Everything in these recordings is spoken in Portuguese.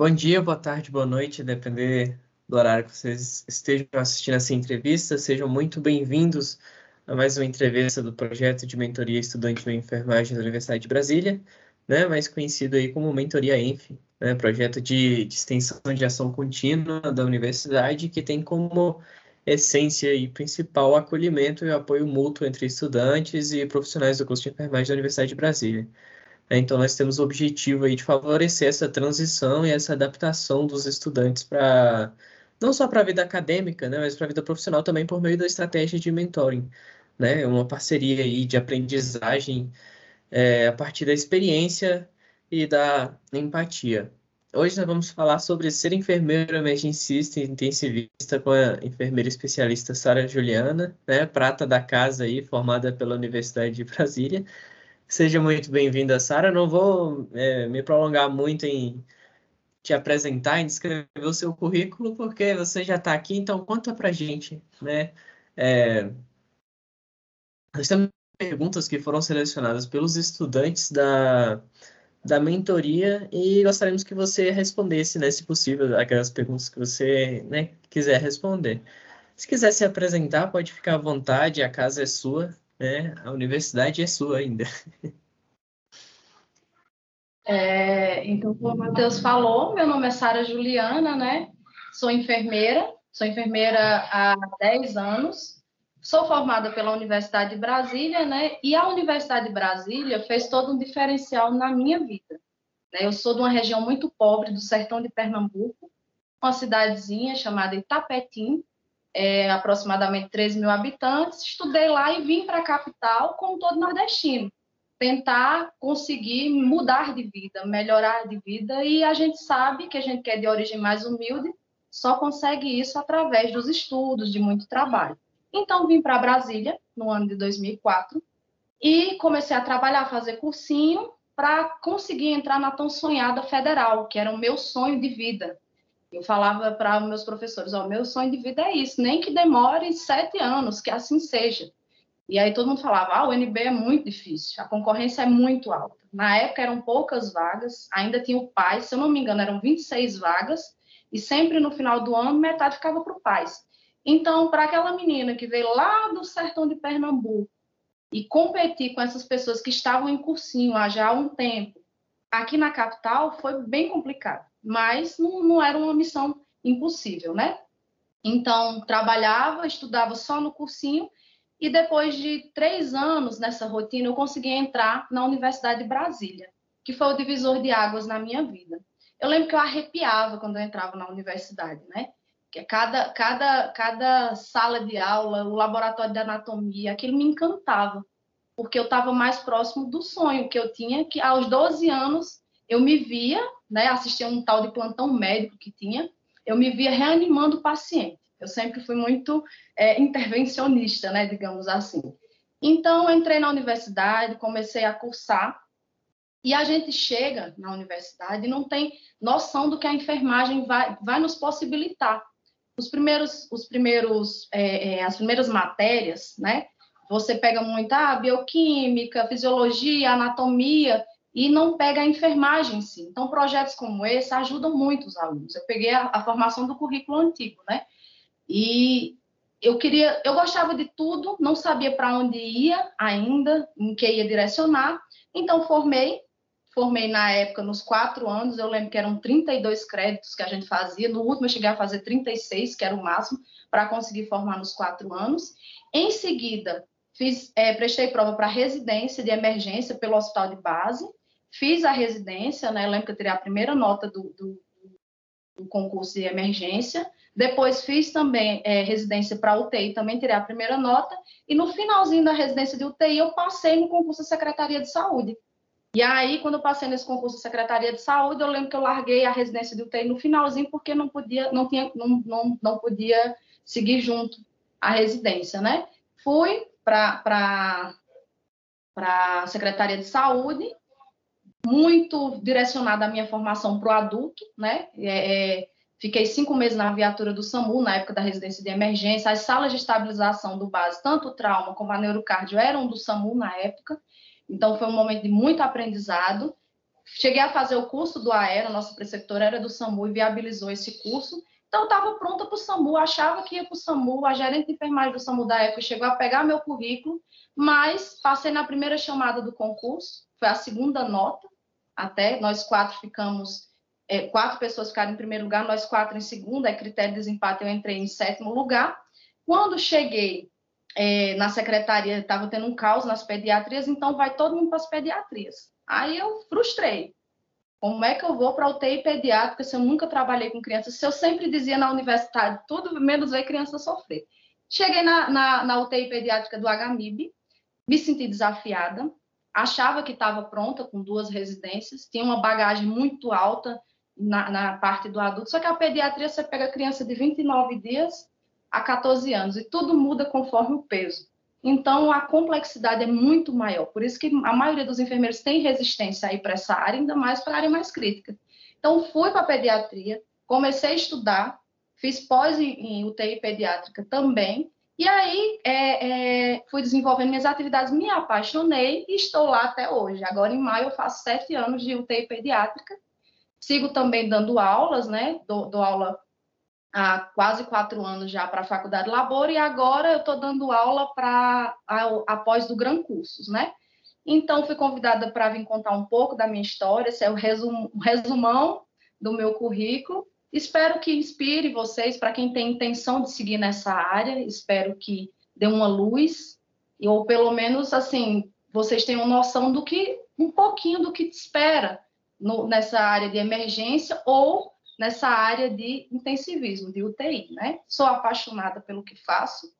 bom dia, boa tarde, boa noite, depender do horário que vocês estejam assistindo essa entrevista. Sejam muito bem-vindos a mais uma entrevista do projeto de mentoria estudante de enfermagem da Universidade de Brasília, né, mais conhecido aí como Mentoria ENF, né, projeto de, de extensão de ação contínua da universidade que tem como essência e principal acolhimento e apoio mútuo entre estudantes e profissionais do curso de enfermagem da Universidade de Brasília. É, então, nós temos o objetivo aí de favorecer essa transição e essa adaptação dos estudantes para não só para a vida acadêmica, né, mas para a vida profissional também por meio da estratégia de mentoring, né, uma parceria aí de aprendizagem é, a partir da experiência e da empatia. Hoje nós vamos falar sobre ser enfermeiro emergencista e intensivista com a enfermeira especialista Sara Juliana, né, prata da casa aí, formada pela Universidade de Brasília. Seja muito bem-vinda, Sara. Não vou é, me prolongar muito em te apresentar, em descrever o seu currículo, porque você já está aqui, então conta para gente, né? É, nós temos perguntas que foram selecionadas pelos estudantes da da mentoria e gostaríamos que você respondesse, né, se possível, aquelas perguntas que você né, quiser responder. Se quiser se apresentar, pode ficar à vontade, a casa é sua, né? a universidade é sua ainda. É, então, como o Matheus falou, meu nome é Sara Juliana, né? Sou enfermeira, sou enfermeira há 10 anos, Sou formada pela Universidade de Brasília, né? E a Universidade de Brasília fez todo um diferencial na minha vida. Né? Eu sou de uma região muito pobre do sertão de Pernambuco, uma cidadezinha chamada Itapetim, é, aproximadamente 13 mil habitantes. Estudei lá e vim para a capital, como todo nordestino, tentar conseguir mudar de vida, melhorar de vida. E a gente sabe que a gente que é de origem mais humilde só consegue isso através dos estudos, de muito trabalho. Então, vim para Brasília no ano de 2004 e comecei a trabalhar, fazer cursinho para conseguir entrar na tão sonhada federal, que era o meu sonho de vida. Eu falava para meus professores: oh, meu sonho de vida é isso, nem que demore sete anos, que assim seja. E aí todo mundo falava: ah, o NB é muito difícil, a concorrência é muito alta. Na época eram poucas vagas, ainda tinha o PAIS, se eu não me engano, eram 26 vagas, e sempre no final do ano metade ficava para o PAIS. Então, para aquela menina que veio lá do sertão de Pernambuco e competir com essas pessoas que estavam em cursinho há já um tempo, aqui na capital foi bem complicado, mas não, não era uma missão impossível, né? Então, trabalhava, estudava só no cursinho e depois de três anos nessa rotina, eu consegui entrar na Universidade de Brasília, que foi o divisor de águas na minha vida. Eu lembro que eu arrepiava quando eu entrava na universidade, né? que cada, cada, cada sala de aula, o laboratório de anatomia, aquilo me encantava, porque eu estava mais próximo do sonho que eu tinha, que aos 12 anos eu me via, né, assistia um tal de plantão médico que tinha, eu me via reanimando o paciente. Eu sempre fui muito é, intervencionista, né, digamos assim. Então, entrei na universidade, comecei a cursar, e a gente chega na universidade e não tem noção do que a enfermagem vai, vai nos possibilitar os primeiros, os primeiros, é, é, as primeiras matérias, né? Você pega muito a ah, bioquímica, fisiologia, anatomia e não pega a enfermagem em si. Então, projetos como esse ajudam muito os alunos. Eu peguei a, a formação do currículo antigo, né? E eu queria, eu gostava de tudo, não sabia para onde ia ainda, em que ia direcionar. Então, formei, formei na época nos quatro anos, eu lembro que eram 32 créditos que a gente fazia, no último eu cheguei a fazer 36, que era o máximo, para conseguir formar nos quatro anos. Em seguida, fiz, é, prestei prova para residência de emergência pelo hospital de base, fiz a residência, né, eu lembro que eu tirei a primeira nota do, do, do concurso de emergência, depois fiz também é, residência para UTI, também tirei a primeira nota, e no finalzinho da residência de UTI eu passei no concurso da Secretaria de Saúde, e aí, quando eu passei nesse concurso da Secretaria de Saúde, eu lembro que eu larguei a residência de UTI no finalzinho, porque não podia, não tinha, não, não, não podia seguir junto à residência, né? Fui para a Secretaria de Saúde, muito direcionada a minha formação para o adulto, né? É, é, fiquei cinco meses na viatura do SAMU, na época da residência de emergência. As salas de estabilização do base, tanto o trauma como a neurocardio, eram do SAMU na época. Então, foi um momento de muito aprendizado. cheguei a fazer o curso do AERA, nossa preceptora era do SAMU e viabilizou esse curso. Então, estava pronta para o SAMU, achava que ia para o SAMU, a gerente de enfermagem do SAMU da época chegou a pegar meu currículo, mas passei na primeira chamada do concurso, foi a segunda nota, até, nós quatro ficamos, é, quatro pessoas ficaram em primeiro lugar, nós quatro em segundo, é critério de desempate, eu entrei em sétimo lugar. Quando cheguei é, na secretaria, estava tendo um caos nas pediatrias, então vai todo mundo para as pediatrias. Aí eu frustrei. Como é que eu vou para a UTI pediátrica se eu nunca trabalhei com crianças? Se eu sempre dizia na universidade, tudo menos ver criança sofrer. Cheguei na, na, na UTI pediátrica do HMIB, me senti desafiada, achava que estava pronta com duas residências, tinha uma bagagem muito alta na, na, parte do adulto, só que a pediatria você pega criança de 29 dias a 14 anos e tudo muda conforme o peso. Então, a complexidade é muito maior. Por isso que a maioria dos enfermeiros tem resistência aí para essa área, ainda mais para a área mais crítica. Então, fui para a pediatria, comecei a estudar, fiz pós em, UTI pediátrica também, e aí é, é, fui desenvolvendo minhas atividades, me apaixonei e estou lá até hoje. Agora, em maio, eu faço sete anos de UTI pediátrica. Sigo também dando aulas, né? Dou, dou aula há quase quatro anos já para a Faculdade Labor e agora eu estou dando aula para após do Gran Cursos, né? Então, fui convidada para vir contar um pouco da minha história, esse é o resum, resumão do meu currículo. Espero que inspire vocês, para quem tem intenção de seguir nessa área, espero que dê uma luz, ou pelo menos, assim, vocês tenham noção do que, um pouquinho do que te espera no, nessa área de emergência ou nessa área de intensivismo, de UTI, né? Sou apaixonada pelo que faço,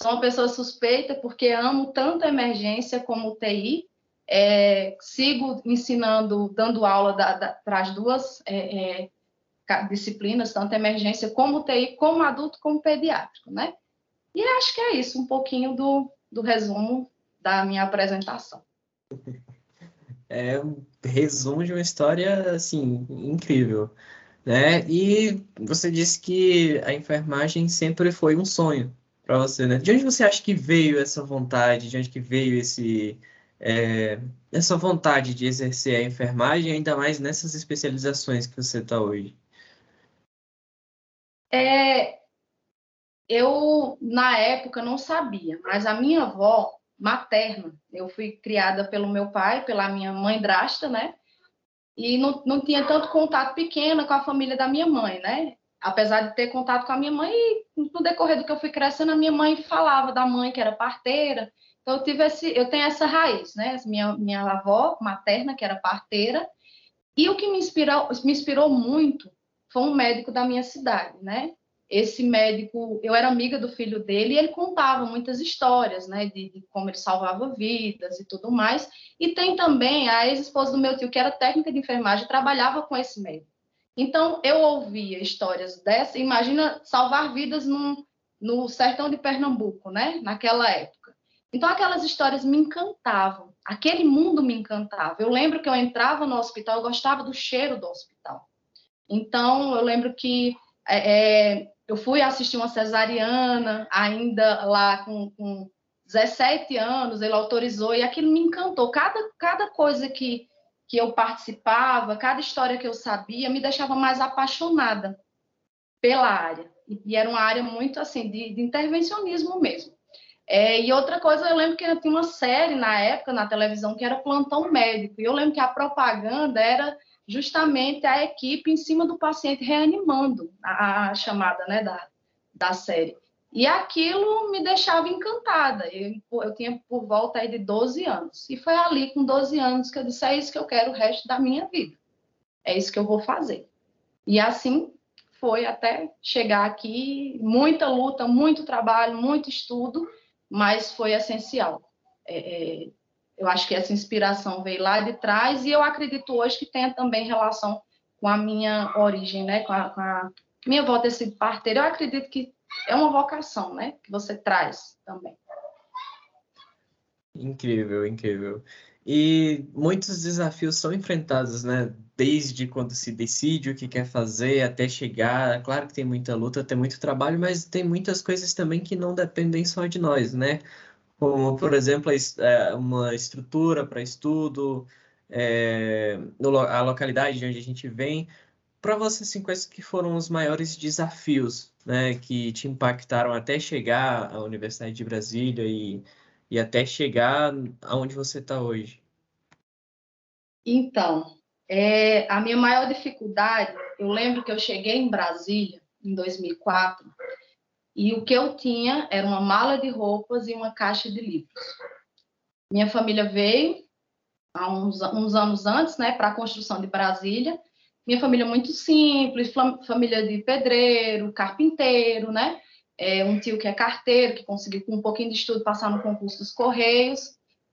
sou uma pessoa suspeita porque amo tanto emergência como UTI, é, sigo ensinando, dando aula para as duas é, é, disciplinas, tanto emergência como UTI, como adulto, como pediátrico, né? E acho que é isso, um pouquinho do, do resumo da minha apresentação. É um resumo de uma história, assim, incrível né? E você disse que a enfermagem sempre foi um sonho para você, né? De onde você acha que veio essa vontade? De onde que veio esse é, essa vontade de exercer a enfermagem, ainda mais nessas especializações que você está hoje? É, eu na época não sabia, mas a minha avó materna, eu fui criada pelo meu pai, pela minha mãe drasta, né? e não, não tinha tanto contato pequeno com a família da minha mãe, né? Apesar de ter contato com a minha mãe, no decorrer do que eu fui crescendo, a minha mãe falava da mãe que era parteira. Então eu tive esse, eu tenho essa raiz, né? Minha minha avó materna que era parteira. E o que me inspirou, me inspirou muito foi um médico da minha cidade, né? esse médico, eu era amiga do filho dele e ele contava muitas histórias, né, de, de como ele salvava vidas e tudo mais. E tem também a ex-esposa do meu tio, que era técnica de enfermagem, trabalhava com esse médico. Então, eu ouvia histórias dessa, imagina salvar vidas num, no sertão de Pernambuco, né, naquela época. Então, aquelas histórias me encantavam, aquele mundo me encantava. Eu lembro que eu entrava no hospital, eu gostava do cheiro do hospital. Então, eu lembro que é, é eu fui assistir uma cesariana, ainda lá com, com 17 anos, ele autorizou, e aquilo me encantou. Cada, cada coisa que, que eu participava, cada história que eu sabia, me deixava mais apaixonada pela área. E, era uma área muito assim, de, de intervencionismo mesmo. É, e outra coisa, eu lembro que tinha uma série na época na televisão que era Plantão Médico, e eu lembro que a propaganda era justamente a equipe em cima do paciente reanimando a, a chamada né, da, da série. E aquilo me deixava encantada. Eu, eu tinha por volta aí de 12 anos. E foi ali, com 12 anos, que eu disse: é isso que eu quero o resto da minha vida. É isso que eu vou fazer. E assim foi até chegar aqui. Muita luta, muito trabalho, muito estudo, mas foi essencial. É, é, eu acho que essa inspiração veio lá de trás e eu acredito hoje que tenha também relação com a minha origem, né? Com a, com a minha avó ter sido parteira. Eu acredito que é uma vocação, né? Que você traz também. Incrível, incrível. E muitos desafios são enfrentados, né? Desde quando se decide o que quer fazer até chegar. Claro que tem muita luta, tem muito trabalho, mas tem muitas coisas também que não dependem só de nós, né? Como, por exemplo, é, uma estrutura para estudo, é, a localidade de onde a gente vem. Para você, assim, quais que foram os maiores desafios né, que te impactaram até chegar à Universidade de Brasília e, e até chegar aonde você está hoje? Então, é, a minha maior dificuldade, eu lembro que eu cheguei em Brasília em 2004 e o que eu tinha era uma mala de roupas e uma caixa de livros. Minha família veio há uns, uns anos antes, né, para a construção de Brasília. Minha família é muito simples, família de pedreiro, carpinteiro, né? É, um tio que é carteiro, que conseguiu com um pouquinho de estudo passar no concurso dos Correios.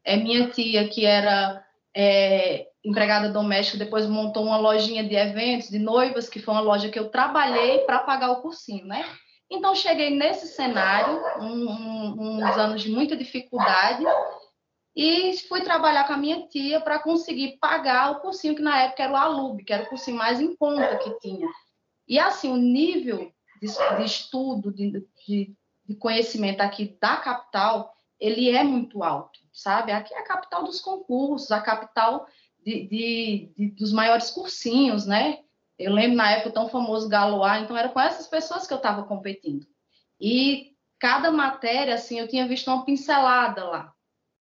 É minha tia que era é, empregada doméstica, depois montou uma lojinha de eventos, de noivas, que foi uma loja que eu trabalhei para pagar o cursinho, né? Então, cheguei nesse cenário, um, um, uns anos de muita dificuldade, e fui trabalhar com a minha tia para conseguir pagar o cursinho, que na época era o ALUB, que era o cursinho mais em conta que tinha. E, assim, o nível de, de estudo, de, de, de conhecimento aqui da capital, ele é muito alto, sabe? Aqui é a capital dos concursos, a capital de, dos maiores cursinhos, né? Eu lembro na época tão famoso Galois, então era com essas pessoas que eu estava competindo. E cada matéria, assim, eu tinha visto uma pincelada lá.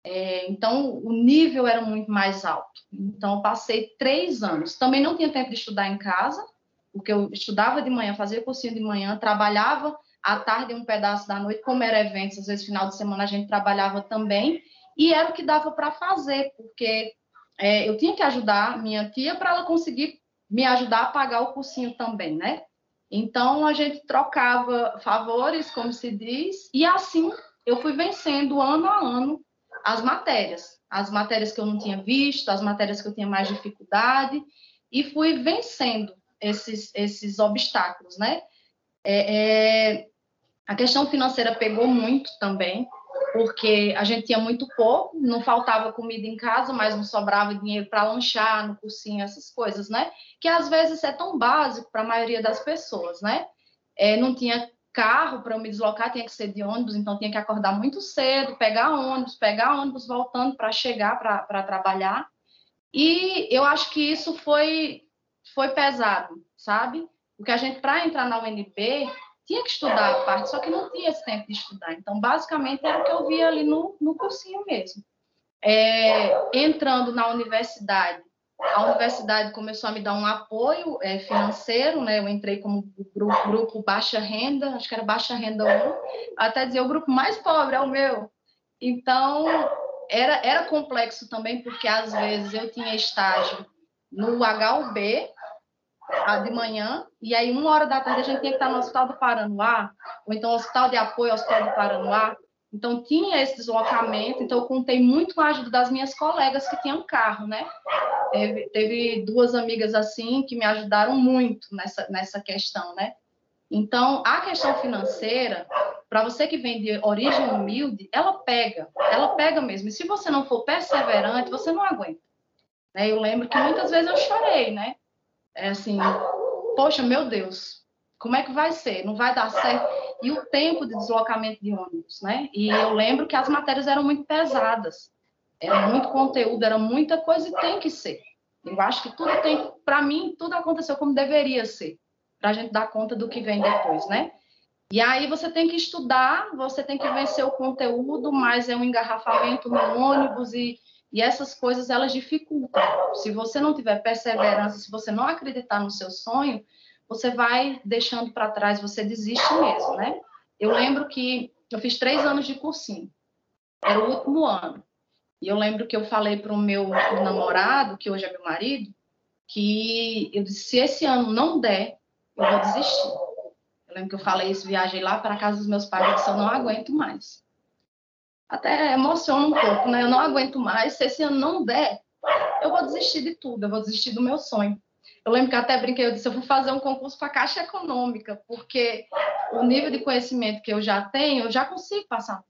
É, então, o nível era muito mais alto. Então, eu passei três anos. Também não tinha tempo de estudar em casa, porque eu estudava de manhã, fazia cursinho de manhã, trabalhava à tarde um pedaço da noite, como era eventos, às vezes final de semana a gente trabalhava também, e era o que dava para fazer, porque é, eu tinha que ajudar minha tia para ela conseguir me ajudar a pagar o cursinho também, né? Então a gente trocava favores, como se diz, e assim eu fui vencendo ano a ano as matérias, as matérias que eu não tinha visto, as matérias que eu tinha mais dificuldade, e fui vencendo esses, esses obstáculos, né? É, é, a questão financeira pegou muito também, porque a gente tinha muito pouco, não faltava comida em casa, mas não sobrava dinheiro para lanchar no cursinho, essas coisas, né? Que às vezes é tão básico para a maioria das pessoas, né? É, não tinha carro para eu me deslocar, tinha que ser de ônibus, então tinha que acordar muito cedo, pegar ônibus, pegar ônibus voltando para chegar para trabalhar. E eu acho que isso foi, foi pesado, sabe? Porque a gente, para entrar na UNB, tinha que estudar a parte, só que não tinha esse tempo de estudar. Então, basicamente, era o que eu via ali no, no cursinho mesmo. É, entrando na universidade, a universidade começou a me dar um apoio é, financeiro, né? Eu entrei como grupo, grupo, Baixa Renda, acho que era Baixa Renda 1, até dizer o grupo mais pobre é o meu. Então, era, era complexo também, porque às vezes eu tinha estágio no HUB, de manhã, e aí uma hora da tarde a gente tinha que estar no Hospital do Paranoá, ou então Hospital de Apoio ao Hospital do Paranoá, então tinha esse deslocamento, então eu contei muito com a ajuda das minhas colegas que tinham carro, né? Teve, teve duas amigas assim que me ajudaram muito nessa, nessa questão, né? Então, a questão financeira, para você que vem de origem humilde, ela pega, ela pega mesmo. E se você não for perseverante, você não aguenta. Né? Eu lembro que muitas vezes eu chorei, né? É assim, poxa, meu Deus, como é que vai ser? Não vai dar certo. E o tempo de deslocamento de ônibus, né? E eu lembro que as matérias eram muito pesadas. Era muito conteúdo, era muita coisa e tem que ser. Eu acho que tudo tem, para mim, tudo aconteceu como deveria ser, para a gente dar conta do que vem depois, né? E aí você tem que estudar, você tem que vencer o conteúdo, mas é um engarrafamento no ônibus e e essas coisas elas dificultam. Se você não tiver perseverança, se você não acreditar no seu sonho, você vai deixando para trás, você desiste mesmo, né? Eu lembro que eu fiz três anos de cursinho, era o último ano. E eu lembro que eu falei para o meu namorado, que hoje é meu marido, que eu disse: se esse ano não der, eu vou desistir. Eu lembro que eu falei isso, viajei lá para casa dos meus pais, eu disse: eu não aguento mais até emociona um pouco, né? Eu não aguento mais. Se esse ano não der, eu vou desistir de tudo, eu vou desistir do meu sonho. Eu lembro que até brinquei, eu disse, eu vou fazer um concurso para a Caixa Econômica, porque o nível de conhecimento que eu já tenho, eu já consigo passar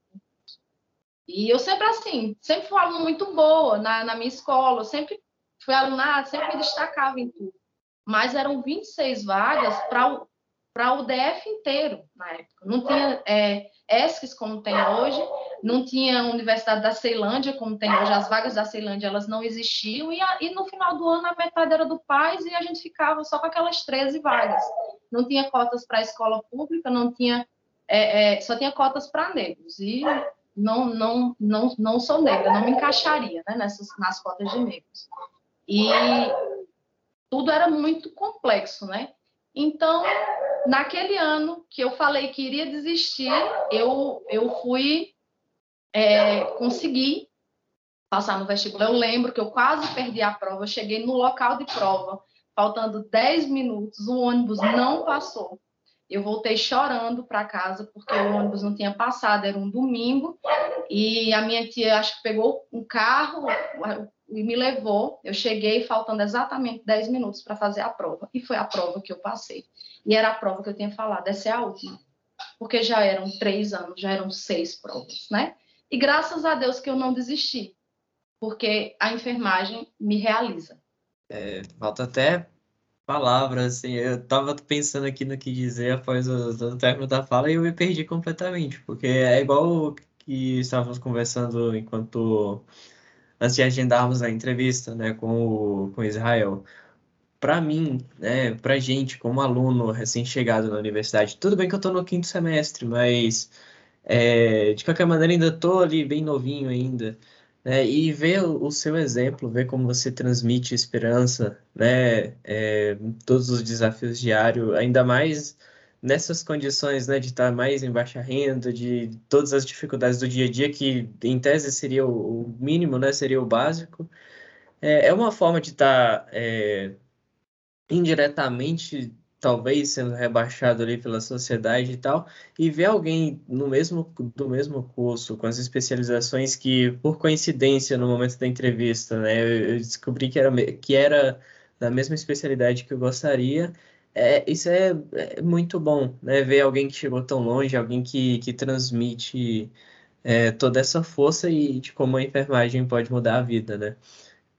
E eu sempre assim, sempre fui aluna muito boa na, na minha escola, eu sempre fui aluna, sempre me destacava em tudo. Mas eram 26 vagas para para o DF inteiro na época. Não tinha é, ESCs como tem hoje, não tinha Universidade da Ceilândia como tem hoje. As vagas da Ceilândia elas não existiam e, a, e no final do ano a metade era do pais e a gente ficava só com aquelas 13 vagas. Não tinha cotas para a escola pública, não tinha é, é, só tinha cotas para negros e não, não, não, não sou negra, não me encaixaria né, nessas, nas cotas de negros. E tudo era muito complexo, né? Então, naquele ano que eu falei que iria desistir, eu, eu fui é, conseguir passar no vestibular. Eu lembro que eu quase perdi a prova, eu cheguei no local de prova, faltando 10 minutos, o ônibus não passou. Eu voltei chorando para casa porque o ônibus não tinha passado, era um domingo, e a minha tia acho que pegou um carro e me levou. Eu cheguei faltando exatamente 10 minutos para fazer a prova, e foi a prova que eu passei. E era a prova que eu tinha falado, essa é a última, porque já eram três anos, já eram seis provas, né? E graças a Deus que eu não desisti, porque a enfermagem me realiza. É, falta até palavras, assim, eu tava pensando aqui no que dizer após o, o término da fala e eu me perdi completamente, porque é igual que estávamos conversando enquanto antes de agendarmos a entrevista, né, com o, com Israel. Para mim, né, para gente, como aluno recém-chegado na universidade, tudo bem que eu estou no quinto semestre, mas é, de qualquer maneira ainda estou ali bem novinho ainda. É, e ver o, seu exemplo, ver como você transmite esperança, né? É, todos os desafios diários, ainda mais nessas condições, né, de estar mais em baixa renda, de todas as dificuldades do dia a dia, que em tese seria o, mínimo, né, seria o básico, é, é uma forma de estar é, indiretamente talvez sendo rebaixado ali pela sociedade e tal, e ver alguém no mesmo do mesmo curso, com as especializações que, por coincidência, no momento da entrevista, né, eu descobri que era, que era da mesma especialidade que eu gostaria, é, isso é, é muito bom, né, ver alguém que chegou tão longe, alguém que, que transmite é, toda essa força e de como a enfermagem pode mudar a vida, né.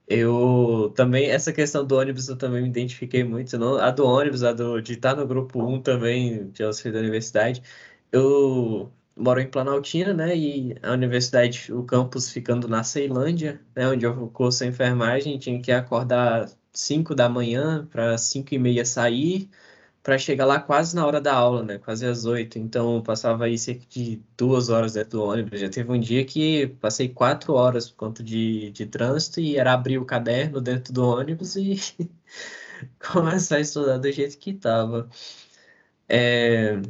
Eu também, essa questão do ônibus eu também me identifiquei muito, não, a do ônibus, a do, de estar no grupo 1 também, de auxílio da universidade. Eu moro em Planaltina, né, e a universidade, o campus ficando na Ceilândia, né, onde eu curso enfermagem, tinha que acordar 5 da manhã para 5 e meia sair, para chegar lá quase na hora da aula, né? Quase às oito. Então, passava aí cerca de duas horas dentro do ônibus. Já teve um dia que passei quatro horas por conta de, de trânsito e era abrir o caderno dentro do ônibus e começar a estudar do jeito que estava. É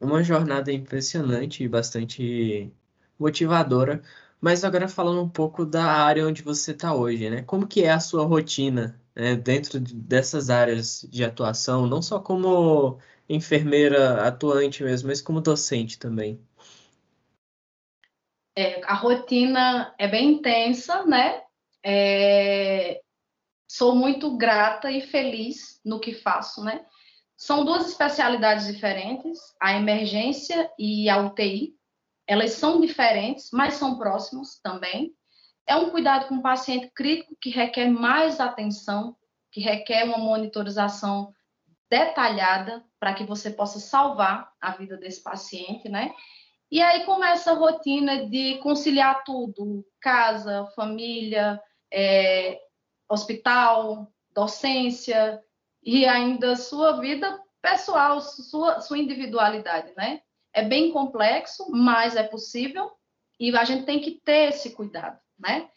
uma jornada impressionante e bastante motivadora. Mas agora falando um pouco da área onde você está hoje, né? Como que é a sua rotina né, dentro dessas áreas de atuação, não só como enfermeira atuante mesmo, mas como docente também? É, a rotina é bem intensa, né? É, sou muito grata e feliz no que faço, né? São duas especialidades diferentes, a emergência e a UTI. Elas são diferentes, mas são próximas também. É um cuidado com o paciente crítico que requer mais atenção, que requer uma monitorização detalhada para que você possa salvar a vida desse paciente, né? E aí começa a rotina de conciliar tudo: casa, família, é, hospital, docência e ainda sua vida pessoal, sua, sua individualidade, né? É bem complexo, mas é possível e a gente tem que ter esse cuidado né?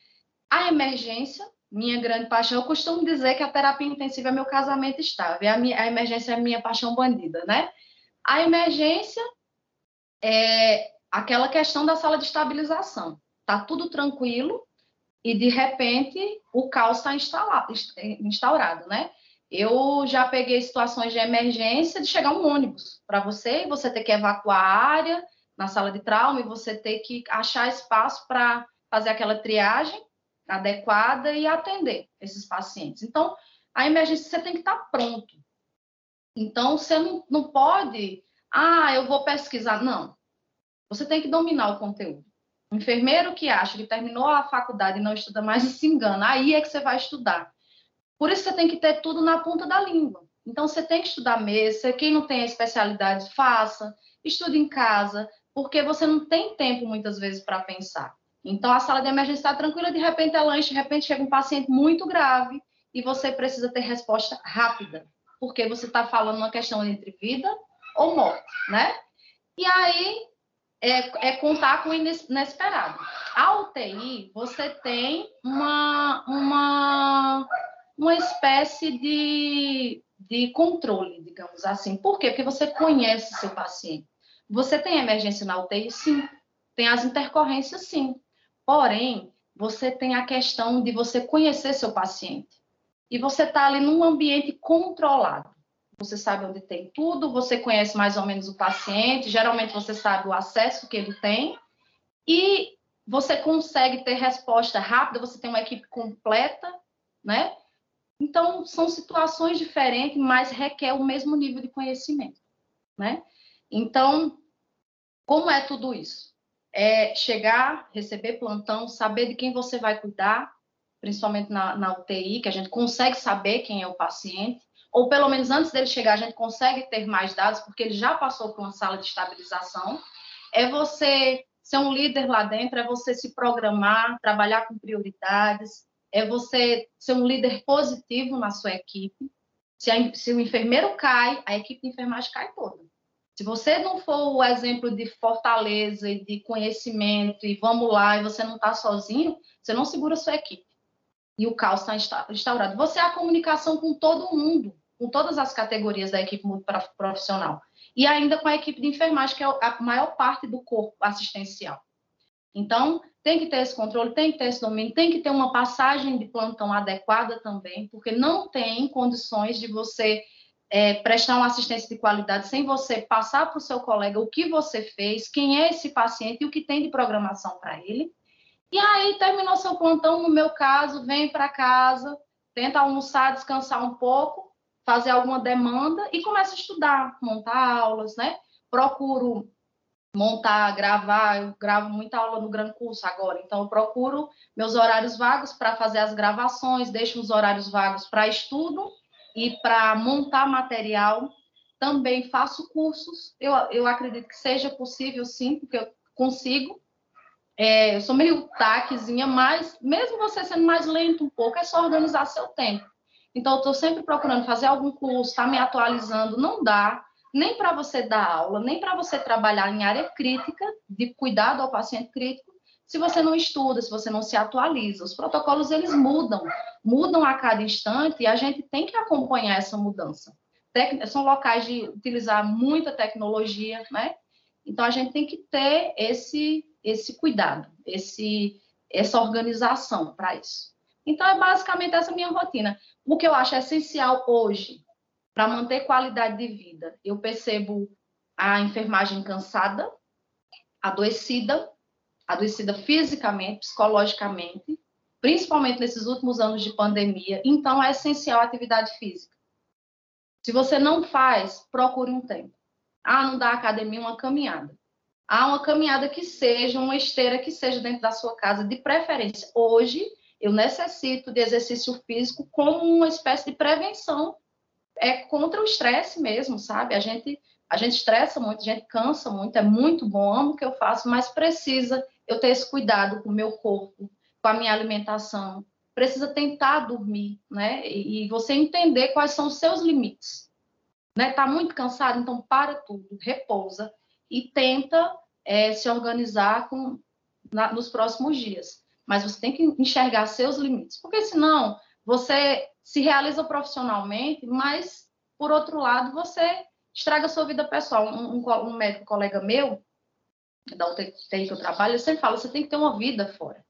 A emergência, minha grande paixão, eu costumo dizer que a terapia intensiva é meu casamento estável, a, minha, a emergência é minha paixão bandida, né? A emergência é aquela questão da sala de estabilização. Tá tudo tranquilo e de repente o caos está instaurado, né? Eu já peguei situações de emergência de chegar um ônibus para você e você ter que evacuar a área na sala de trauma e você ter que achar espaço para fazer aquela triagem adequada e atender esses pacientes. Então, a emergência você tem que estar pronto. Então, você não, não pode, ah, eu vou pesquisar. Não. Você tem que dominar o conteúdo. O enfermeiro que acha que terminou a faculdade e não estuda mais se engana. Aí é que você vai estudar. Por isso você tem que ter tudo na ponta da língua. Então, você tem que estudar mesa. Quem não tem a especialidade, faça. Estude em casa, porque você não tem tempo, muitas vezes, para pensar. Então, a sala de emergência está tranquila, de repente ela enche, de repente chega um paciente muito grave e você precisa ter resposta rápida, porque você está falando uma questão entre vida ou morte, né? E aí, é, é, contar com o inesperado. A UTI, você tem uma, uma, uma espécie de, de controle, digamos assim. Por quê? Porque você conhece seu paciente. Você tem emergência na UTI? Sim. Tem as intercorrências? Sim. Porém, você tem a questão de você conhecer seu paciente. E você está ali num ambiente controlado você sabe onde tem tudo, você conhece mais ou menos o paciente, geralmente você sabe o acesso que ele tem, e você consegue ter resposta rápida, você tem uma equipe completa, né? Então, são situações diferentes, mas requer o mesmo nível de conhecimento, né? Então, como é tudo isso? É chegar, receber plantão, saber de quem você vai cuidar, principalmente na, na UTI, que a gente consegue saber quem é o paciente, ou pelo menos antes dele chegar, a gente consegue ter mais dados, porque ele já passou por uma sala de estabilização. É você ser um líder lá dentro, é você se programar, trabalhar com prioridades, é você ser um líder positivo na sua equipe. Se, a, se o enfermeiro cai, a equipe de enfermagem cai toda. Se você não for o exemplo de fortaleza e de conhecimento e vamos lá e você não está sozinho, você não segura a sua equipe. E o caos está instaurado. Você é a comunicação com todo mundo com todas as categorias da equipe multiprofissional. E ainda com a equipe de enfermagem, que é a maior parte do corpo assistencial. Então, tem que ter esse controle, tem que ter esse domínio, tem que ter uma passagem de plantão adequada também, porque não tem condições de você é, prestar uma assistência de qualidade sem você passar para o seu colega o que você fez, quem é esse paciente e o que tem de programação para ele. E aí, terminou seu plantão, no meu caso, vem para casa, tenta almoçar, descansar um pouco, fazer alguma demanda e começo a estudar, montar aulas, né? Procuro montar, gravar, eu gravo muita aula no Gran Curso agora, então eu procuro meus horários vagos para fazer as gravações, deixo os horários vagos para estudo e para montar material. Também faço cursos, eu, eu acredito que seja possível sim, porque eu consigo. É, eu sou meio taquezinha, mas mesmo você sendo mais lento um pouco, é só organizar seu tempo. Então, eu estou sempre procurando fazer algum curso, estar tá me atualizando. Não dá nem para você dar aula, nem para você trabalhar em área crítica, de cuidado ao paciente crítico, se você não estuda, se você não se atualiza. Os protocolos, eles mudam, mudam a cada instante e a gente tem que acompanhar essa mudança. Tec são locais de utilizar muita tecnologia, né? Então, a gente tem que ter esse, esse cuidado, esse, essa organização para isso. Então, é basicamente essa minha rotina. O que eu acho essencial hoje para manter qualidade de vida, eu percebo a enfermagem cansada, adoecida, adoecida fisicamente, psicologicamente, principalmente nesses últimos anos de pandemia. Então, é essencial a atividade física. Se você não faz, procure um tempo. Ah, não dá academia, uma caminhada. Ah, uma caminhada que seja, uma esteira que seja dentro da sua casa, de preferência. Hoje, eu necessito de exercício físico como uma espécie de prevenção é contra o estresse mesmo, sabe? A gente a gente estressa muito, a gente cansa muito, é muito bom, amo o que eu faço, mas precisa eu ter esse cuidado com o meu corpo, com a minha alimentação. Precisa tentar dormir, né? E, você entender quais são os seus limites. Né? Tá muito cansado, então para tudo, repousa e tenta é, se organizar com, na, nos próximos dias mas você tem que enxergar seus limites, porque senão você se realiza profissionalmente, mas por outro lado você estraga a sua vida pessoal. Um, um, médico colega meu, da UTI que eu trabalho, ele sempre fala, você tem que ter uma vida fora,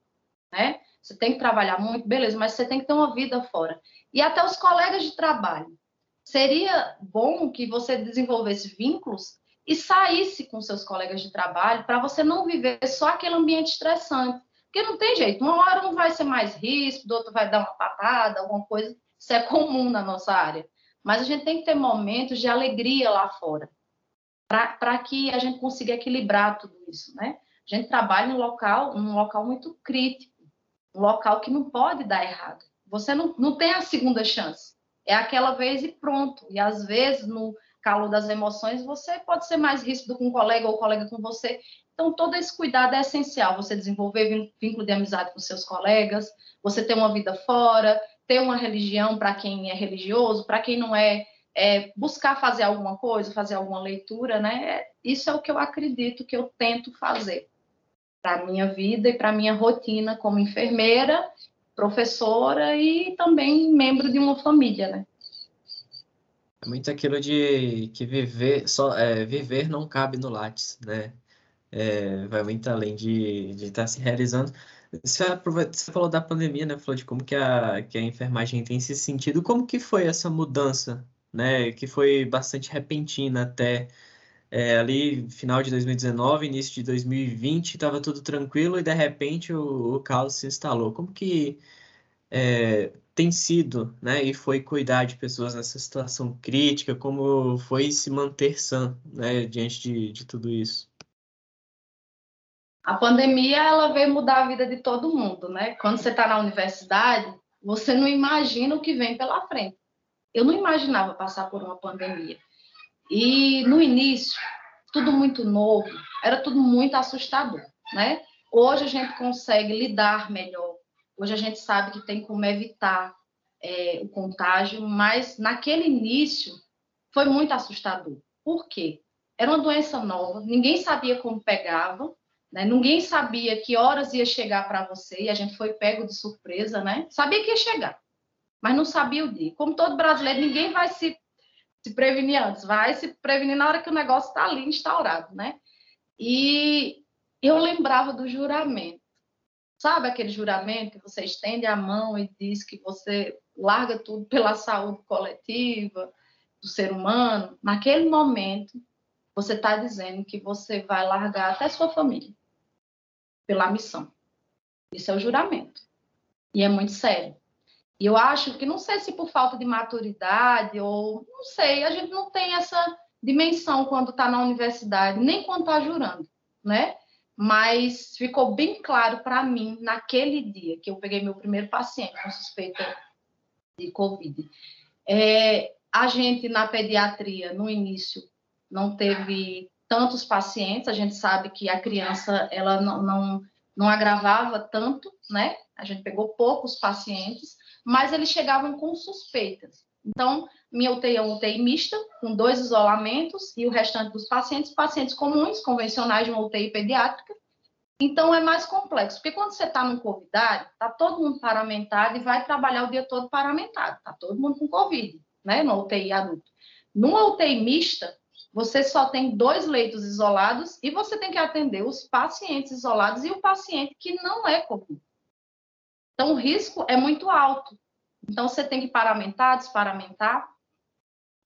né? Você tem que trabalhar muito, beleza, mas você tem que ter uma vida fora. E até os colegas de trabalho. Seria bom que você desenvolvesse vínculos e saísse com seus colegas de trabalho para você não viver só aquele ambiente estressante. Porque não tem jeito, uma hora um vai ser mais ríspido, outro vai dar uma patada, alguma coisa. Isso é comum na nossa área. Mas a gente tem que ter momentos de alegria lá fora, para que a gente consiga equilibrar tudo isso, né? A gente trabalha em local, um local muito crítico, um local que não pode dar errado. Você não, não tem a segunda chance. É aquela vez e pronto. E às vezes, no calor das emoções, você pode ser mais ríspido com um colega ou colega com você. Então, todo esse cuidado é essencial. Você desenvolver vínculo de amizade com seus colegas, você ter uma vida fora, ter uma religião para quem é religioso, para quem não é, é, buscar fazer alguma coisa, fazer alguma leitura, né? Isso é o que eu acredito que eu tento fazer para minha vida e para minha rotina como enfermeira, professora e também membro de uma família, né? É muito aquilo de que viver só é, viver não cabe no Lattes, né? É, vai muito além de, estar tá se realizando. Você, você falou da pandemia, né? Falou de como que a, que a enfermagem tem se sentido. Como que foi essa mudança, né? Que foi bastante repentina até é, ali, final de 2019, início de 2020, estava tudo tranquilo e de repente o, o caos se instalou. Como que é, tem sido, né, e foi cuidar de pessoas nessa situação crítica, como foi se manter sã, né, diante de, de tudo isso? A pandemia, ela veio mudar a vida de todo mundo, né? Quando você está na universidade, você não imagina o que vem pela frente. Eu não imaginava passar por uma pandemia. E no início, tudo muito novo, era tudo muito assustador, né? Hoje a gente consegue lidar melhor Hoje a gente sabe que tem como evitar é, o contágio, mas naquele início foi muito assustador. Por quê? Era uma doença nova, ninguém sabia como pegava, né? ninguém sabia que horas ia chegar para você, e a gente foi pego de surpresa, né? Sabia que ia chegar, mas não sabia o dia. Como todo brasileiro, ninguém vai se, se prevenir antes, vai se prevenir na hora que o negócio está ali instaurado, né? E eu lembrava do juramento. Sabe aquele juramento que você estende a mão e diz que você larga tudo pela saúde coletiva do ser humano? Naquele momento, você está dizendo que você vai largar até sua família pela missão. Isso é o juramento. E é muito sério. E eu acho que, não sei se por falta de maturidade ou não sei, a gente não tem essa dimensão quando está na universidade, nem quando está jurando, né? mas ficou bem claro para mim naquele dia que eu peguei meu primeiro paciente com suspeita de Covid. É, a gente na pediatria, no início, não teve tantos pacientes, a gente sabe que a criança ela não, não, não agravava tanto, né? A gente pegou poucos pacientes, mas eles chegavam com suspeitas. Então, minha UTI é uma UTI mista, com dois isolamentos, e o restante dos pacientes, pacientes comuns, convencionais de uma UTI pediátrica. Então, é mais complexo, porque quando você está no Covidade, está todo mundo paramentado e vai trabalhar o dia todo paramentado, está todo mundo com Covid, né, no UTI adulto. Numa UTI mista, você só tem dois leitos isolados e você tem que atender os pacientes isolados e o paciente que não é Covid. Então, o risco é muito alto. Então, você tem que paramentar, desparamentar.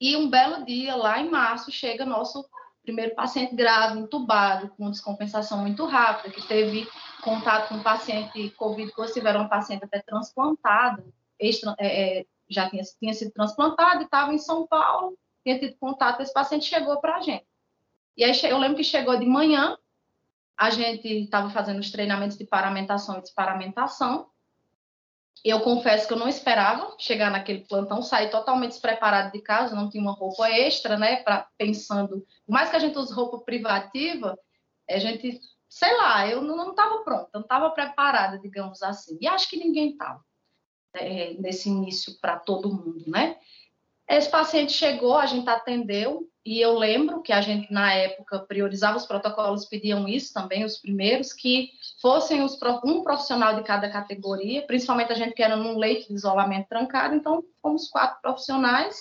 E um belo dia, lá em março, chega nosso primeiro paciente grave, entubado, com descompensação muito rápida, que teve contato com um paciente COVID positivo, era uma paciente até transplantada, extra, é, é, já tinha, tinha sido transplantada e estava em São Paulo, tinha tido contato, esse paciente chegou para a gente. E aí eu lembro que chegou de manhã, a gente estava fazendo os treinamentos de paramentação e desparamentação, eu confesso que eu não esperava chegar naquele plantão, sair totalmente despreparado de casa, não tinha uma roupa extra, né? Pra, pensando, por mais que a gente use roupa privativa, a gente, sei lá, eu não estava pronta, não estava preparada, digamos assim. E acho que ninguém estava é, nesse início para todo mundo, né? Esse paciente chegou, a gente atendeu, e eu lembro que a gente, na época, priorizava os protocolos, pediam isso também, os primeiros, que fossem os, um profissional de cada categoria, principalmente a gente que era num leito de isolamento trancado, então fomos quatro profissionais,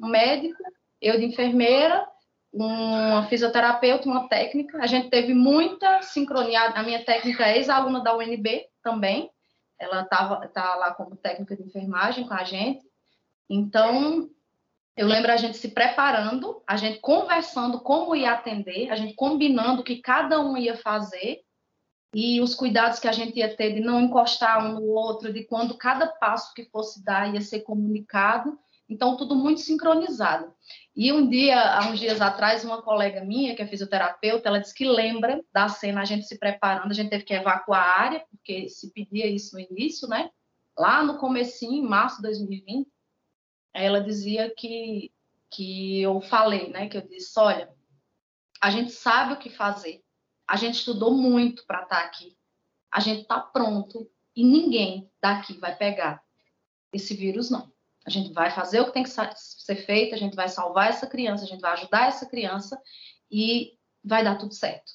um médico, eu de enfermeira, uma fisioterapeuta, uma técnica. A gente teve muita sincronia. A minha técnica é ex-aluna da UNB também. Ela estava tá lá como técnica de enfermagem com a gente. Então, eu lembro a gente se preparando, a gente conversando como ia atender, a gente combinando o que cada um ia fazer e os cuidados que a gente ia ter de não encostar um no outro, de quando cada passo que fosse dar ia ser comunicado. Então, tudo muito sincronizado. E um dia, há uns dias atrás, uma colega minha, que é fisioterapeuta, ela disse que lembra da cena, a gente se preparando, a gente teve que evacuar a área, porque se pedia isso no início, né? Lá no comecinho, em março de 2020, ela dizia que, que eu falei, né? Que eu disse, olha, a gente sabe o que fazer, a gente estudou muito para estar tá aqui, a gente está pronto e ninguém daqui vai pegar esse vírus, não. A gente vai fazer o que tem que ser feito, a gente vai salvar essa criança, a gente vai ajudar essa criança e vai dar tudo certo.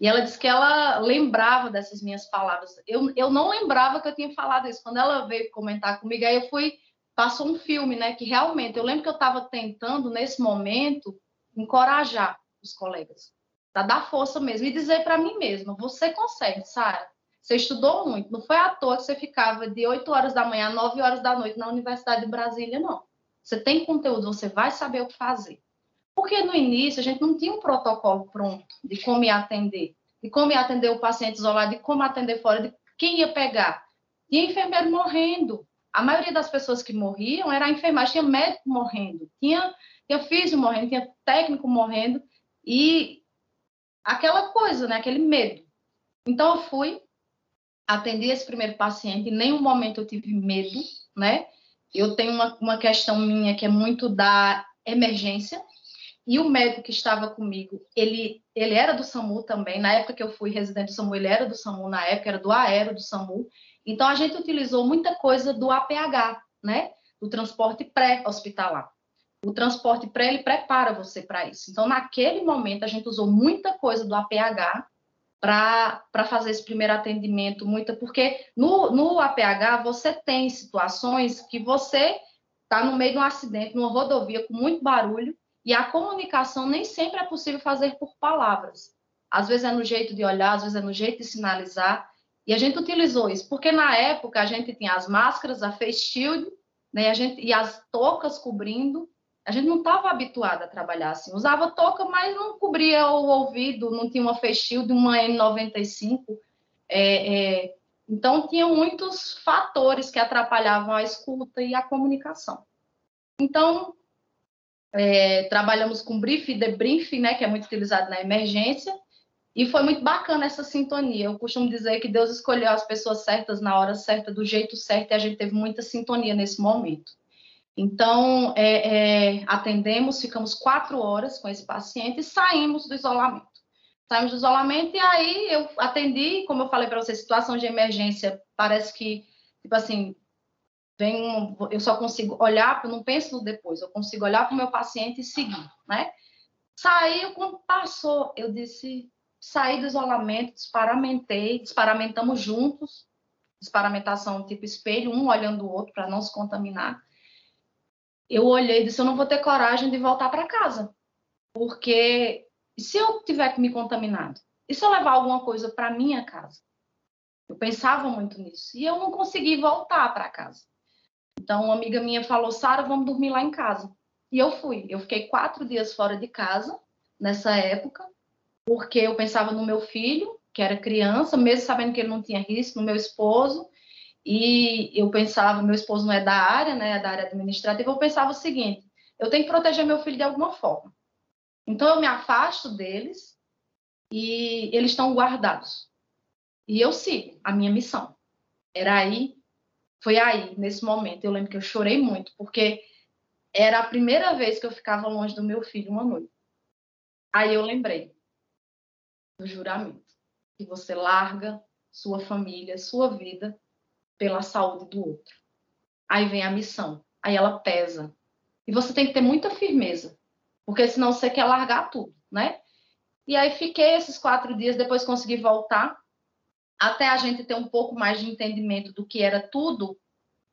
E ela disse que ela lembrava dessas minhas palavras. Eu, eu não lembrava que eu tinha falado isso. Quando ela veio comentar comigo, aí eu fui, passou um filme, né? Que realmente, eu lembro que eu estava tentando, nesse momento, encorajar os colegas, para dar força mesmo e dizer para mim mesma: você consegue, Sara. Você estudou muito, não foi à toa que você ficava de 8 horas da manhã a 9 horas da noite na Universidade de Brasília, não. Você tem conteúdo, você vai saber o que fazer. Porque no início a gente não tinha um protocolo pronto de como ia atender, de como ia atender o paciente isolado, de como atender fora, de quem ia pegar. Tinha enfermeiro morrendo. A maioria das pessoas que morriam era a enfermagem, tinha médico morrendo, tinha, tinha físico morrendo, tinha técnico morrendo, e aquela coisa, né? Aquele medo. Então eu fui, atendi esse primeiro paciente, em nenhum momento eu tive medo, né? Eu tenho uma, uma questão minha que é muito da emergência, e o médico que estava comigo, ele, ele era do SAMU também. Na época que eu fui residente do SAMU, ele era do SAMU, na época era do aero do SAMU. Então, a gente utilizou muita coisa do APH, né? Do transporte pré-hospitalar. O transporte pré, ele prepara você para isso. Então, naquele momento, a gente usou muita coisa do APH para fazer esse primeiro atendimento, muita, porque no, no APH você tem situações que você está no meio de um acidente, numa rodovia com muito barulho, e a comunicação nem sempre é possível fazer por palavras. Às vezes é no jeito de olhar, às vezes é no jeito de sinalizar. E a gente utilizou isso, porque na época a gente tinha as máscaras, a face shield, né, a gente, e as toucas cobrindo. A gente não estava habituado a trabalhar assim. Usava touca, mas não cobria o ouvido, não tinha uma face shield, uma N95. É, é, então, tinha muitos fatores que atrapalhavam a escuta e a comunicação. Então, é, trabalhamos com brief e debrief, né, que é muito utilizado na emergência, e foi muito bacana essa sintonia. Eu costumo dizer que Deus escolheu as pessoas certas na hora certa, do jeito certo, e a gente teve muita sintonia nesse momento. Então, é, é, atendemos, ficamos quatro horas com esse paciente e saímos do isolamento. Saímos do isolamento e aí eu atendi, como eu falei para você, situação de emergência, parece que, tipo assim, vem eu só consigo olhar, eu não penso no depois, eu consigo olhar para o meu paciente e seguir, né? Saiu, quando passou, eu disse, saí do isolamento, disparamentei, disparamentamos juntos, disparamentação tipo espelho, um olhando o outro para não se contaminar. Eu olhei e disse, eu não vou ter coragem de voltar para casa, porque se eu tiver me contaminado? E se eu levar alguma coisa para minha casa? Eu pensava muito nisso e eu não consegui voltar para casa. Então, uma amiga minha falou: Sara, vamos dormir lá em casa. E eu fui. Eu fiquei quatro dias fora de casa nessa época, porque eu pensava no meu filho, que era criança, mesmo sabendo que ele não tinha risco, no meu esposo. E eu pensava, meu esposo não é da área, né, é da área administrativa, eu pensava o seguinte: eu tenho que proteger meu filho de alguma forma. Então eu me afasto deles e eles estão guardados. E eu sigo a minha missão. Era aí foi aí, nesse momento, eu lembro que eu chorei muito, porque era a primeira vez que eu ficava longe do meu filho uma noite. Aí eu lembrei do juramento, que você larga sua família, sua vida pela saúde do outro. Aí vem a missão, aí ela pesa. E você tem que ter muita firmeza, porque senão você quer largar tudo, né? E aí fiquei esses quatro dias, depois consegui voltar até a gente ter um pouco mais de entendimento do que era tudo,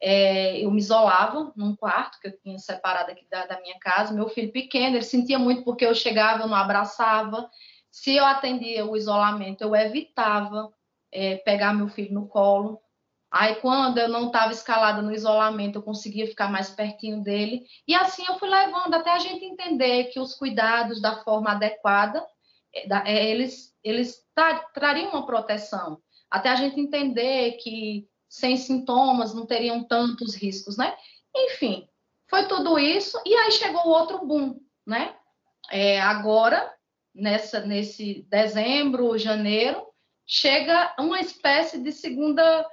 é, eu me isolava num quarto que eu tinha separado aqui da, da, minha casa. Meu filho pequeno, ele sentia muito porque eu chegava, eu não abraçava. Se eu atendia o isolamento, eu evitava é, pegar meu filho no colo. Aí, quando eu não estava escalada no isolamento, eu conseguia ficar mais pertinho dele. E assim eu fui levando até a gente entender que os cuidados da forma adequada, é, é, eles, eles trariam uma proteção até a gente entender que sem sintomas não teriam tantos riscos, né? Enfim, foi tudo isso e aí chegou outro boom, né? É, agora, nessa, nesse dezembro, janeiro, chega uma espécie de segunda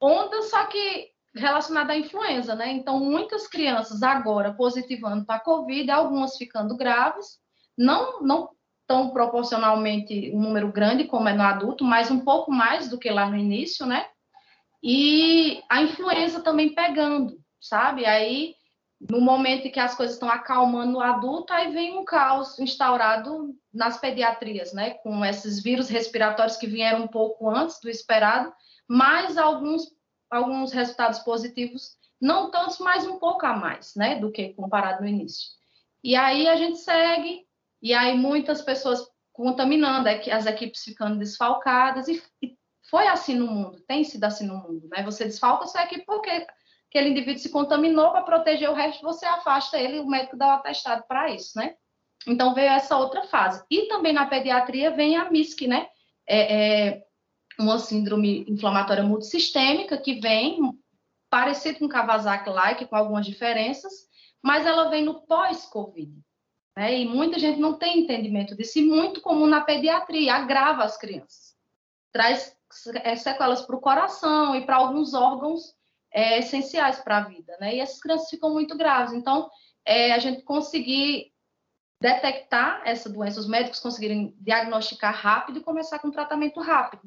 onda, só que relacionada à influenza, né? Então, muitas crianças agora positivando para a Covid, algumas ficando graves, não, não tão proporcionalmente um número grande como é no adulto, mas um pouco mais do que lá no início, né? E a influenza também pegando, sabe? Aí, no momento em que as coisas estão acalmando no adulto, aí vem um caos instaurado nas pediatrias, né? Com esses vírus respiratórios que vieram um pouco antes do esperado, mas alguns, alguns resultados positivos, não tantos, mas um pouco a mais, né? Do que comparado no início. E aí a gente segue e aí muitas pessoas contaminando, as equipes ficando desfalcadas, e, foi assim no mundo, tem sido assim no mundo, né? Você desfalca sua equipe porque aquele indivíduo se contaminou para proteger o resto, você afasta ele, o médico dá o atestado para isso, né? Então veio essa outra fase. E também na pediatria vem a MISC, né? É, é uma síndrome inflamatória multissistêmica que vem parecido com Kawasaki-like, com algumas diferenças, mas ela vem no pós-Covid. Né? E muita gente não tem entendimento disso, e muito comum na pediatria, agrava as crianças. Traz sequelas para o coração e para alguns órgãos é, essenciais para a vida, né? E essas crianças ficam muito graves. Então, é, a gente conseguir detectar essa doença, os médicos conseguirem diagnosticar rápido e começar com tratamento rápido.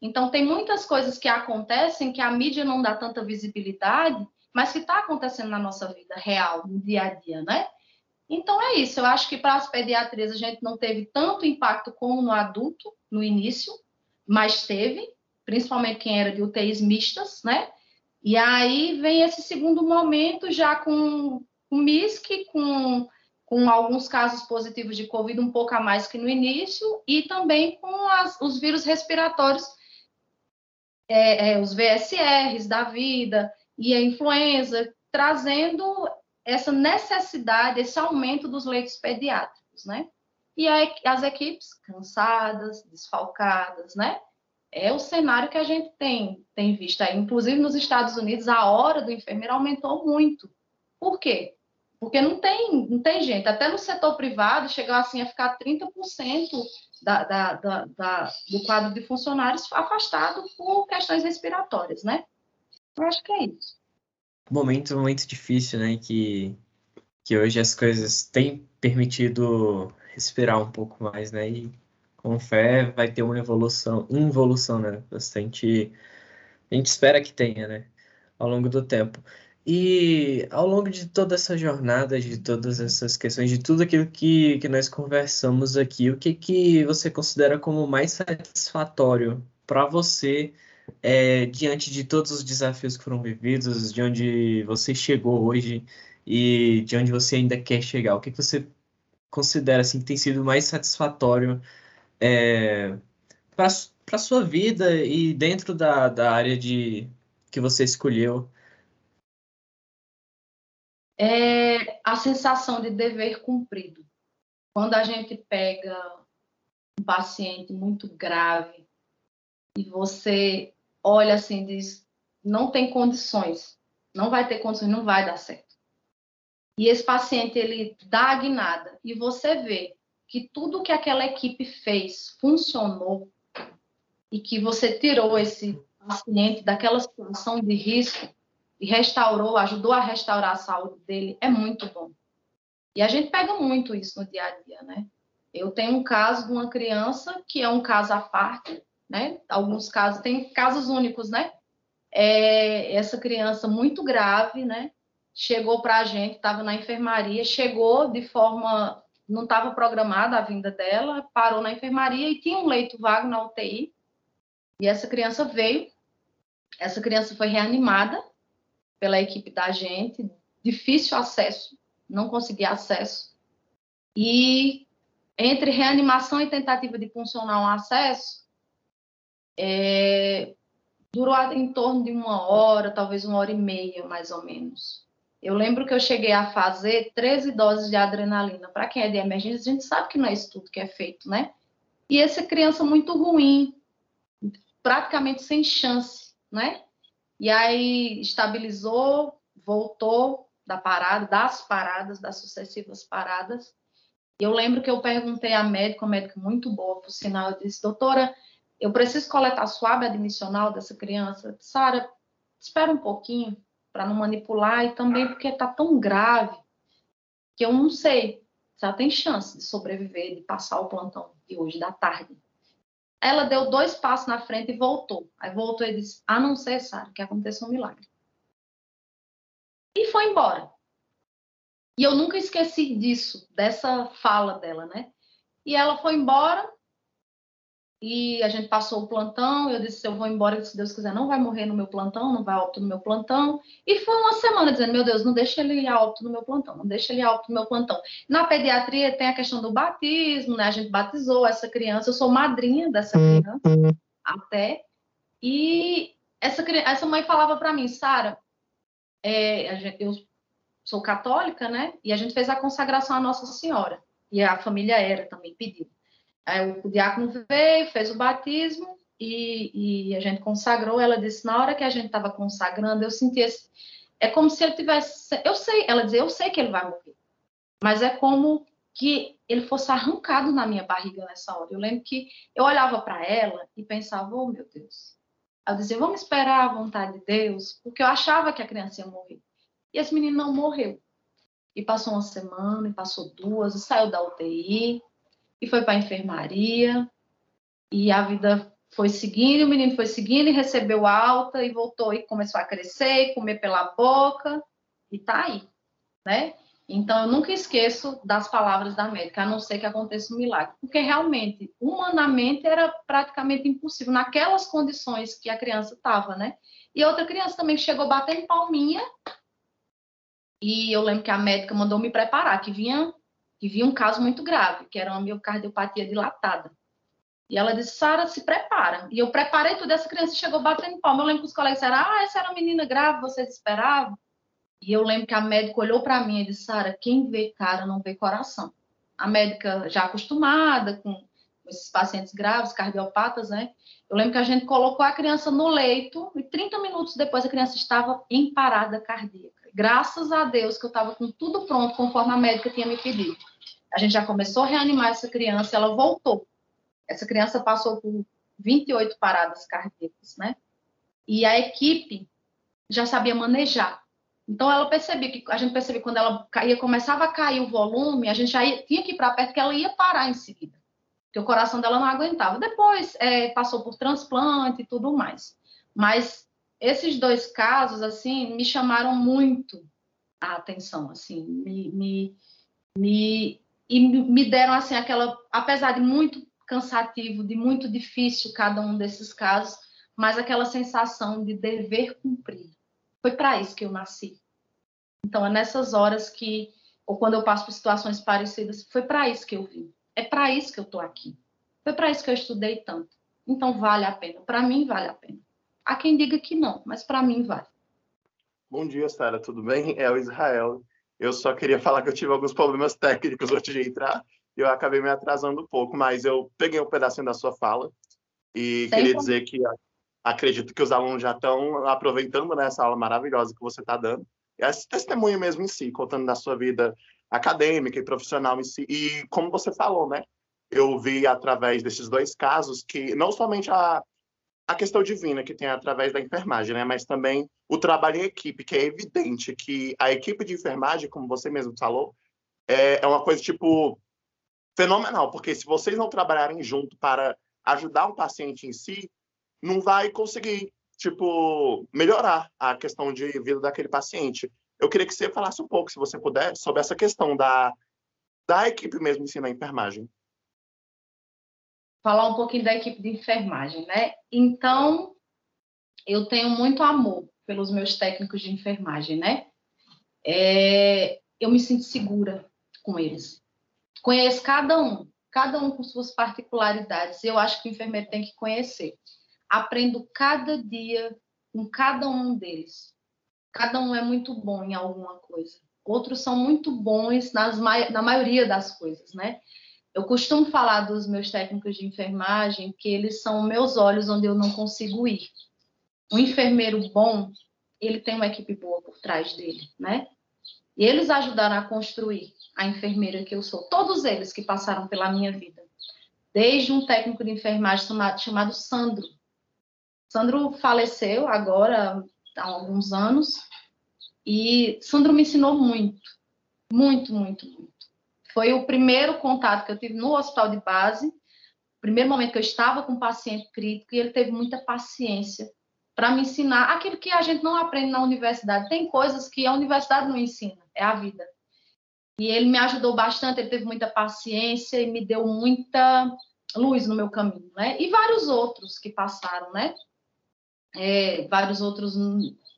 Então, tem muitas coisas que acontecem que a mídia não dá tanta visibilidade, mas que está acontecendo na nossa vida real, no dia a dia, né? Então é isso. Eu acho que para as pediatrias a gente não teve tanto impacto como no adulto no início, mas teve, principalmente quem era de UTIs mistas, né? E aí vem esse segundo momento já com o MISC, com, com alguns casos positivos de Covid um pouco a mais que no início, e também com as, os vírus respiratórios, é, é, os VSRs da vida e a influenza, trazendo essa necessidade, esse aumento dos leitos pediátricos, né? E aí, as equipes cansadas, desfalcadas, né? É o cenário que a gente tem, tem visto aí. Inclusive, nos Estados Unidos, a hora do enfermeiro aumentou muito. Por quê? Porque não tem, não tem gente. Até no setor privado, chegou assim a ficar 30% da, da, da, da, do quadro de funcionários afastado por questões respiratórias, né? Eu acho que é isso momento muito difícil, né? Que, que hoje as coisas têm permitido respirar um pouco mais, né? E com fé vai ter uma evolução, involução, né? Bastante. A gente espera que tenha, né? Ao longo do tempo. E ao longo de toda essa jornada, de todas essas questões, de tudo aquilo que, que nós conversamos aqui, o que, que você considera como mais satisfatório para você é, diante de todos os desafios que foram vividos, de onde você chegou hoje e de onde você ainda quer chegar? O que, que você considera assim, que tem sido mais satisfatório é, para a sua vida e dentro da, da área de, que você escolheu? É a sensação de dever cumprido. Quando a gente pega um paciente muito grave e você olha assim diz, não tem condições, não vai ter condições, não vai dar certo. E esse paciente ele dá a guinada e você vê que tudo que aquela equipe fez funcionou e que você tirou esse paciente daquela situação de risco e restaurou, ajudou a restaurar a saúde dele, é muito bom. E a gente pega muito isso no dia a dia, né? Eu tenho um caso de uma criança que é um caso à parte, né? Alguns casos, tem casos únicos, né? É, essa criança muito grave, né? Chegou para a gente, estava na enfermaria, chegou de forma. Não estava programada a vinda dela, parou na enfermaria e tinha um leito vago na UTI. E essa criança veio. Essa criança foi reanimada pela equipe da gente, difícil acesso, não conseguia acesso. E entre reanimação e tentativa de funcionar um acesso, é, durou em torno de uma hora, talvez uma hora e meia, mais ou menos. Eu lembro que eu cheguei a fazer 13 doses de adrenalina. Para quem é de emergência, a gente sabe que não é isso tudo que é feito, né? E essa criança muito ruim, praticamente sem chance, né? E aí estabilizou, voltou da parada, das paradas, das sucessivas paradas. E eu lembro que eu perguntei à médica, uma médica muito boa, por sinal, eu disse, doutora, eu preciso coletar suave admissional dessa criança. Sara, espera um pouquinho. Para não manipular e também porque está tão grave que eu não sei se ela tem chance de sobreviver, de passar o plantão de hoje, da tarde. Ela deu dois passos na frente e voltou. Aí voltou e disse: A não ser, Sara, que aconteça um milagre. E foi embora. E eu nunca esqueci disso, dessa fala dela, né? E ela foi embora, e a gente passou o plantão, eu disse, eu vou embora, se Deus quiser, não vai morrer no meu plantão, não vai óbito no meu plantão. E foi uma semana dizendo, meu Deus, não deixa ele ir óbito no meu plantão, não deixa ele ir óbito no meu plantão. Na pediatria tem a questão do batismo, né? A gente batizou essa criança, eu sou madrinha dessa criança até. E essa, essa mãe falava para mim, Sara, é, eu sou católica, né? E a gente fez a consagração à Nossa Senhora. E a família era também pedido. Aí o diácono veio, fez o batismo e, e, a gente consagrou. Ela disse: na hora que a gente estava consagrando, eu senti esse. É como se ele tivesse. Eu sei, ela dizia: eu sei que ele vai morrer, mas é como que ele fosse arrancado na minha barriga nessa hora. Eu lembro que eu olhava para ela e pensava: oh meu Deus. Ela dizia: vamos esperar a vontade de Deus, porque eu achava que a criança ia morrer. E esse menino não morreu. E passou uma semana, e passou duas, e saiu da UTI e foi para a enfermaria, e a vida foi seguindo, o menino foi seguindo e recebeu alta e voltou e começou a crescer, e comer pela boca, e tá aí, né? Então, eu nunca esqueço das palavras da médica, a não ser que aconteça um milagre. Porque realmente, humanamente, era praticamente impossível, naquelas condições que a criança estava, né? E outra criança também chegou batendo palminha, e eu lembro que a médica mandou me preparar, que vinha que via um caso muito grave, que era uma miocardiopatia dilatada. E ela disse, Sara, se prepara. E eu preparei tudo, essa criança chegou batendo palma. Eu lembro que os colegas disseram, ah, essa era uma menina grave, vocês esperavam? E eu lembro que a médica olhou para mim e disse, Sara, quem vê cara não vê coração. A médica já acostumada com esses pacientes graves, cardiopatas, né? Eu lembro que a gente colocou a criança no leito e 30 minutos depois a criança estava em parada cardíaca. Graças a Deus que eu estava com tudo pronto, conforme a médica tinha me pedido. A gente já começou a reanimar essa criança, ela voltou. Essa criança passou por 28 paradas cardíacas, né? E a equipe já sabia manejar. Então ela percebia que a gente percebia que quando ela caía, começava a cair o volume, a gente já ia, tinha que ir para perto que ela ia parar em seguida, porque o coração dela não aguentava. Depois é, passou por transplante e tudo mais. Mas esses dois casos, assim, me chamaram muito a atenção, assim, me, me, me, e me deram, assim, aquela, apesar de muito cansativo, de muito difícil cada um desses casos, mas aquela sensação de dever cumprir. Foi para isso que eu nasci. Então, é nessas horas que, ou quando eu passo por situações parecidas, foi para isso que eu vim. É para isso que eu estou aqui. Foi para isso que eu estudei tanto. Então, vale a pena. Para mim, vale a pena. Há quem diga que não, mas para mim vale. Bom dia, Sara, tudo bem? É o Israel. Eu só queria falar que eu tive alguns problemas técnicos antes de entrar e eu acabei me atrasando um pouco, mas eu peguei um pedacinho da sua fala e Sem queria como. dizer que acredito que os alunos já estão aproveitando né, essa aula maravilhosa que você está dando. E esse testemunho mesmo em si, contando da sua vida acadêmica e profissional em si. E como você falou, né? Eu vi através desses dois casos que não somente a, a questão divina que tem através da enfermagem, né? Mas também o trabalho em equipe, que é evidente que a equipe de enfermagem, como você mesmo falou, é, é uma coisa tipo fenomenal, porque se vocês não trabalharem junto para ajudar um paciente em si, não vai conseguir tipo melhorar a questão de vida daquele paciente. Eu queria que você falasse um pouco, se você puder, sobre essa questão da da equipe mesmo em si na enfermagem falar um pouquinho da equipe de enfermagem, né? Então, eu tenho muito amor pelos meus técnicos de enfermagem, né? É, eu me sinto segura com eles. Conheço cada um, cada um com suas particularidades. Eu acho que o enfermeiro tem que conhecer. Aprendo cada dia com cada um deles. Cada um é muito bom em alguma coisa. Outros são muito bons nas, na maioria das coisas, né? Eu costumo falar dos meus técnicos de enfermagem que eles são meus olhos onde eu não consigo ir. Um enfermeiro bom, ele tem uma equipe boa por trás dele, né? E eles ajudaram a construir a enfermeira que eu sou. Todos eles que passaram pela minha vida. Desde um técnico de enfermagem chamado, chamado Sandro. Sandro faleceu agora há alguns anos, E Sandro me ensinou muito, muito, muito, muito. Foi o primeiro contato que eu tive no hospital de base, primeiro momento que eu estava com um paciente crítico, e ele teve muita paciência para me ensinar aquilo que a gente não aprende na universidade. Tem coisas que a universidade não ensina, é a vida. E ele me ajudou bastante, ele teve muita paciência e me deu muita luz no meu caminho, né? E vários outros que passaram, né? É, vários outros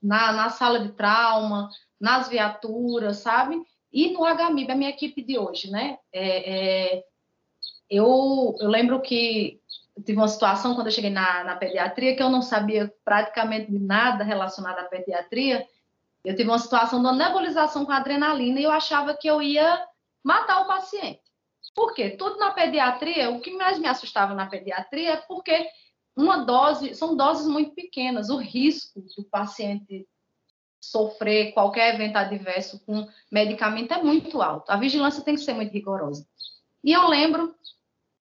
na, na sala de trauma, nas viaturas, sabe? E no HMIB, a minha equipe de hoje, né? É, é, eu, eu lembro que tive uma situação quando eu cheguei na, na pediatria que eu não sabia praticamente de nada relacionado à pediatria. Eu tive uma situação de nebulização com adrenalina e eu achava que eu ia matar o paciente. Por quê? Tudo na pediatria, o que mais me assustava na pediatria é porque uma dose, são doses muito pequenas. O risco do paciente sofrer qualquer evento adverso com medicamento é muito alto. A vigilância tem que ser muito rigorosa. E eu lembro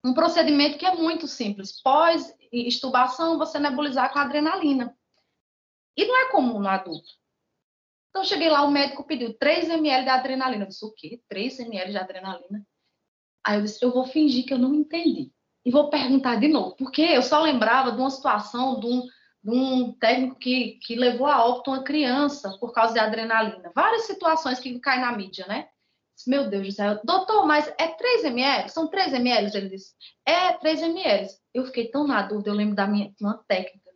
um procedimento que é muito simples. Pós-estubação, você nebulizar com adrenalina. E não é comum no adulto. Então, cheguei lá, o médico pediu 3 ml de adrenalina. Eu disse, o quê? 3 ml de adrenalina? Aí eu disse, eu vou fingir que eu não entendi. E vou perguntar de novo. Porque eu só lembrava de uma situação, de um, de um técnico que, que levou a óbito uma criança por causa de adrenalina. Várias situações que caem na mídia, né? Meu Deus do céu, doutor, mas é 3 ml? São 3 ml? Ele disse, é 3 ml. Eu fiquei tão na dúvida, eu lembro da minha uma técnica.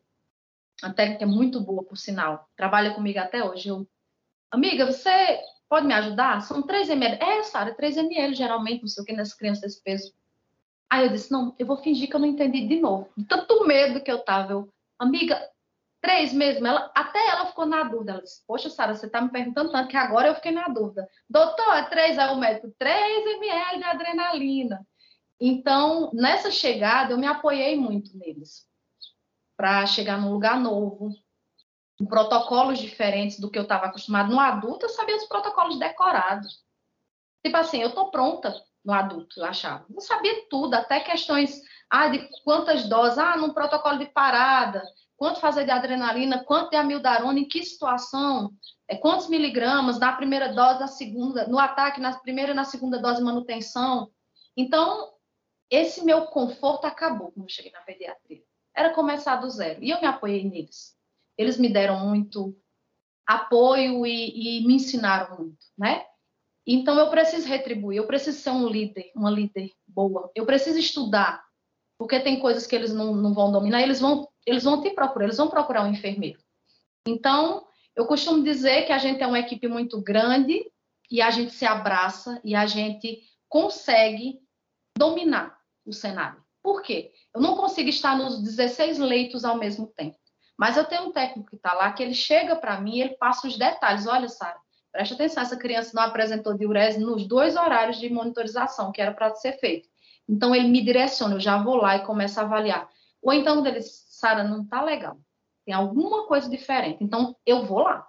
Uma técnica muito boa, por sinal. Trabalha comigo até hoje. Eu, amiga, você pode me ajudar? São 3 ml. É, Sara, 3 ml, geralmente, não sei o que, nas crianças desse peso. Aí eu disse, não, eu vou fingir que eu não entendi de novo. Tanto medo que eu tava. Eu, amiga, três meses, ela, até ela ficou na dúvida. Ela disse, poxa, Sara, você está me perguntando tanto que agora eu fiquei na dúvida. Doutor, é três, aí o médico, 3 ml de adrenalina. Então, nessa chegada, eu me apoiei muito neles para chegar num lugar novo, com protocolos diferentes do que eu estava acostumado. No adulto, eu sabia os protocolos decorados. Tipo assim, eu estou pronta no adulto, eu achava. Eu sabia tudo, até questões ah, de quantas doses, ah, num protocolo de parada, quanto fazer de adrenalina, quanto de amildarona, em que situação, é, quantos miligramas na primeira dose, na segunda, no ataque, na primeira e na segunda dose manutenção. Então, esse meu conforto acabou quando eu cheguei na pediatria. Era começar do zero. E eu me apoiei neles. Eles me deram muito apoio e, e me ensinaram muito, né? Então, eu preciso retribuir, eu preciso ser um líder, uma líder boa. Eu preciso estudar, porque tem coisas que eles não, não vão dominar, eles vão, eles vão te procurar, eles vão procurar um enfermeiro. Então, eu costumo dizer que a gente é uma equipe muito grande e a gente se abraça e a gente consegue dominar o cenário. Por quê? Eu não consigo estar nos 16 leitos ao mesmo tempo. Mas eu tenho um técnico que está lá, que ele chega para mim e ele passa os detalhes. Olha, Sara, preste atenção, essa criança não apresentou diurese nos dois horários de monitorização que era para ser feito. Então, ele me direciona, eu já vou lá e começo a avaliar. Ou então, ele, Sara, não está legal. Tem alguma coisa diferente. Então, eu vou lá.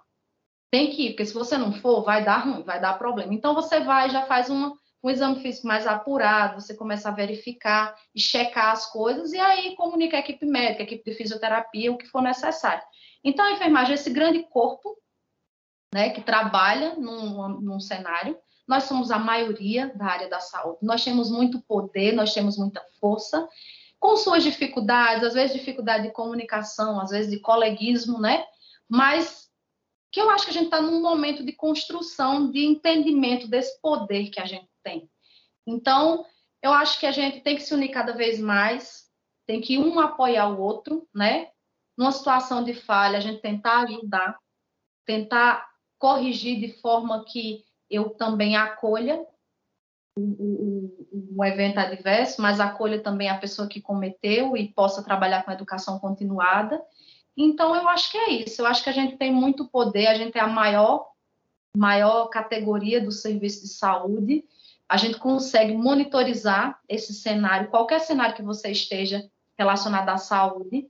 Tem que ir, porque se você não for, vai dar ruim, vai dar problema. Então, você vai já faz uma, um exame físico mais apurado, você começa a verificar e checar as coisas, e aí comunica a equipe médica, a equipe de fisioterapia, o que for necessário. Então, a enfermagem é esse grande corpo né, que trabalha num, num cenário, nós somos a maioria da área da saúde. Nós temos muito poder, nós temos muita força, com suas dificuldades, às vezes dificuldade de comunicação, às vezes de coleguismo, né? Mas que eu acho que a gente está num momento de construção, de entendimento desse poder que a gente tem. Então, eu acho que a gente tem que se unir cada vez mais, tem que um apoiar o outro, né? Numa situação de falha, a gente tentar ajudar, tentar corrigir de forma que eu também acolha o, evento adverso, mas acolha também a pessoa que cometeu e possa trabalhar com educação continuada. Então, eu acho que é isso. Eu acho que a gente tem muito poder, a gente é a maior, maior categoria do serviço de saúde. A gente consegue monitorizar esse cenário, qualquer cenário que você esteja relacionado à saúde,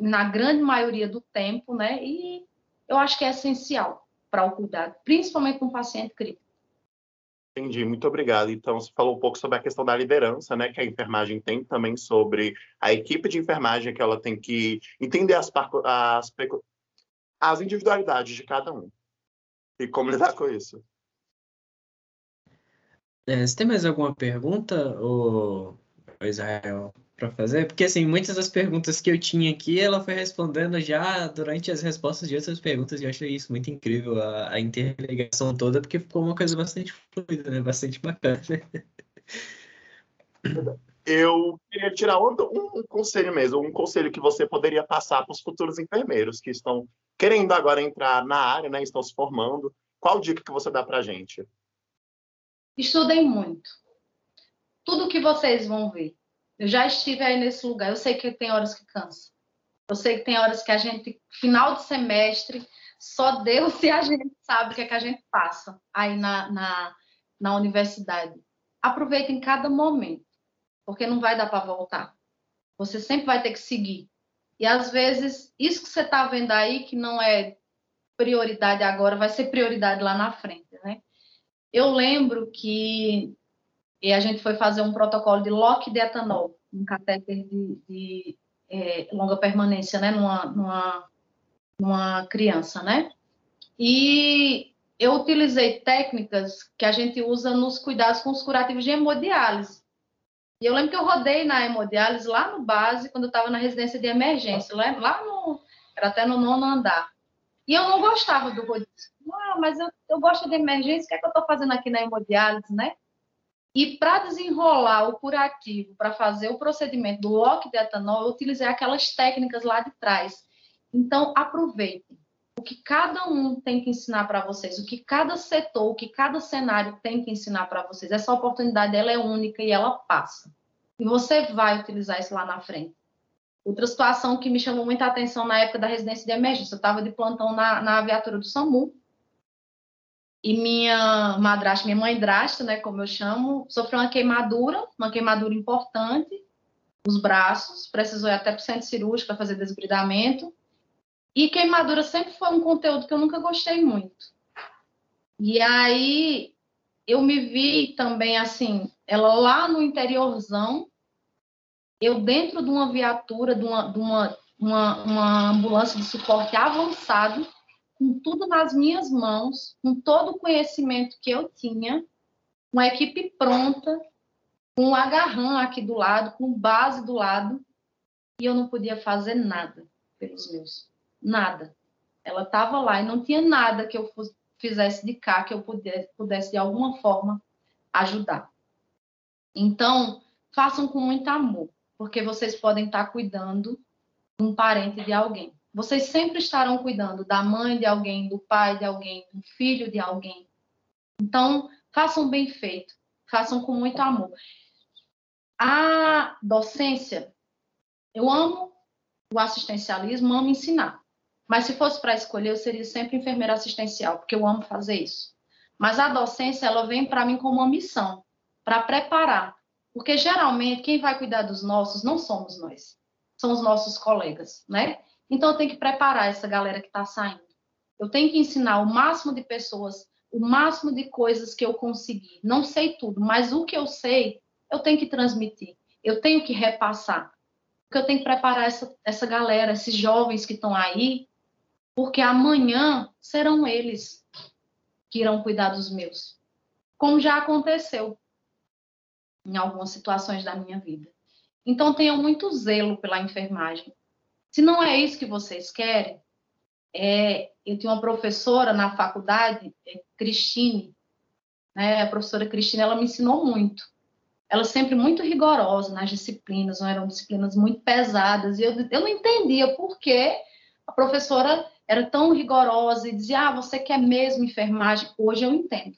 na grande maioria do tempo, né? E eu acho que é essencial para o cuidado, principalmente com um paciente crítico. Entendi, muito obrigado. Então, você falou um pouco sobre a questão da liderança, né, que a enfermagem tem também sobre a equipe de enfermagem, que ela tem que entender as, as, as individualidades de cada um. e como lidar com isso. É, você tem mais alguma pergunta, ou Israel, para fazer? Porque, assim, muitas das perguntas que eu tinha aqui, ela foi respondendo já durante as respostas de outras perguntas, e eu achei isso muito incrível, a, a interligação toda, porque ficou uma coisa bastante fluida, né? Bastante bacana. Eu queria tirar um, um, conselho mesmo, um conselho que você poderia passar para os futuros enfermeiros que estão querendo agora entrar na área, né, estão se formando. Qual dica que você dá para a gente? Estudem muito. Tudo que vocês vão ver. Eu já estive aí nesse lugar. Eu sei que tem horas que cansa. Eu sei que tem horas que a gente, final de semestre, só Deus e a gente sabe o que, é que a gente passa aí na, na, na universidade. Aproveitem cada momento, porque não vai dar para voltar. Você sempre vai ter que seguir. E às vezes, isso que você está vendo aí, que não é prioridade agora, vai ser prioridade lá na frente, né? Eu lembro que a gente foi fazer um protocolo de lock de etanol, um catéter de, de é, longa permanência, né, numa, numa, numa criança, né? E eu utilizei técnicas que a gente usa nos cuidados com os curativos de hemodiálise. E eu lembro que eu rodei na hemodiálise lá no base, quando eu estava na residência de emergência, lá no, era até no nono andar. E eu não gostava do rodízio. Ah, mas eu, eu gosto de emergência, o que é que eu estou fazendo aqui na hemodiálise, né? E para desenrolar o curativo, para fazer o procedimento do lock de etanol, eu utilizei aquelas técnicas lá de trás. Então, aproveitem o que cada um tem que ensinar para vocês, o que cada setor, o que cada cenário tem que ensinar para vocês. Essa oportunidade ela é única e ela passa. E você vai utilizar isso lá na frente. Outra situação que me chamou muita atenção na época da residência de emergência, eu estava de plantão na, na viatura do SAMU, e minha madrasta, minha mãe drasta, né, como eu chamo, sofreu uma queimadura, uma queimadura importante, os braços, precisou ir até para o centro cirúrgico para fazer desbridamento, e queimadura sempre foi um conteúdo que eu nunca gostei muito. E aí eu me vi também assim, ela lá no interiorzão, eu dentro de uma viatura, de uma, de uma, uma, uma ambulância de suporte avançado, com tudo nas minhas mãos, com todo o conhecimento que eu tinha, uma equipe pronta, com um agarrão aqui do lado, com base do lado, e eu não podia fazer nada pelos meus nada. Ela estava lá e não tinha nada que eu fizesse de cá que eu pudesse, pudesse de alguma forma ajudar. Então, façam com muito amor, porque vocês podem estar cuidando de um parente de alguém. Vocês sempre estarão cuidando da mãe de alguém, do pai de alguém, do filho de alguém. Então, façam bem feito, façam com muito amor. A docência, eu amo o assistencialismo, amo ensinar. Mas se fosse para escolher, eu seria sempre enfermeira assistencial, porque eu amo fazer isso. Mas a docência, ela vem para mim como uma missão, para preparar. Porque geralmente quem vai cuidar dos nossos não somos nós, são os nossos colegas, né? Então eu tenho que preparar essa galera que está saindo. Eu tenho que ensinar o máximo de pessoas, o máximo de coisas que eu conseguir. Não sei tudo, mas o que eu sei, eu tenho que transmitir. Eu tenho que repassar. Porque eu tenho que preparar essa, essa galera, esses jovens que estão aí, porque amanhã serão eles que irão cuidar dos meus, como já aconteceu em algumas situações da minha vida. Então tenham muito zelo pela enfermagem. Se não é isso que vocês querem, é, eu tinha uma professora na faculdade, é, Cristine, né, a professora Cristina, ela me ensinou muito. Ela sempre muito rigorosa nas disciplinas, não eram disciplinas muito pesadas, e eu, eu não entendia por que a professora era tão rigorosa e dizia: ah, você quer mesmo enfermagem? Hoje eu entendo.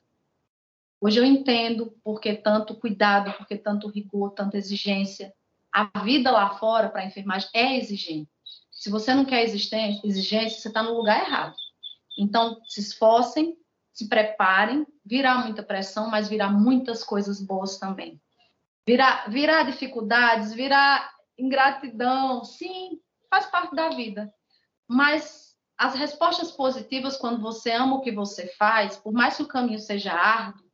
Hoje eu entendo porque tanto cuidado, porque tanto rigor, tanta exigência. A vida lá fora para a enfermagem é exigente. Se você não quer exigência, você está no lugar errado. Então, se esforcem, se preparem, virá muita pressão, mas virá muitas coisas boas também. Virá, virá dificuldades, virá ingratidão, sim, faz parte da vida. Mas as respostas positivas, quando você ama o que você faz, por mais que o caminho seja árduo,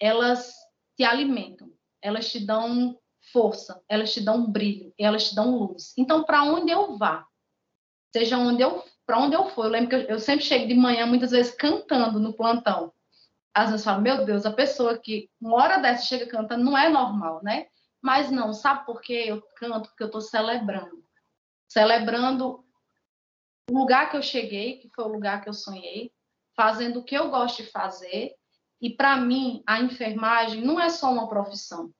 elas te alimentam, elas te dão força, elas te dão brilho, elas te dão luz. Então, para onde eu vá, seja onde eu para onde eu for. Eu lembro que eu, eu, sempre chego de manhã, muitas vezes cantando no plantão. Às vezes falo, meu Deus, a pessoa que uma hora dessa chega cantando não é normal, né? Mas não, sabe por quê? Eu canto porque eu estou celebrando. Celebrando o lugar que eu cheguei, que foi o lugar que eu sonhei, fazendo o que eu gosto de fazer. E para mim, a enfermagem não é só uma profissão,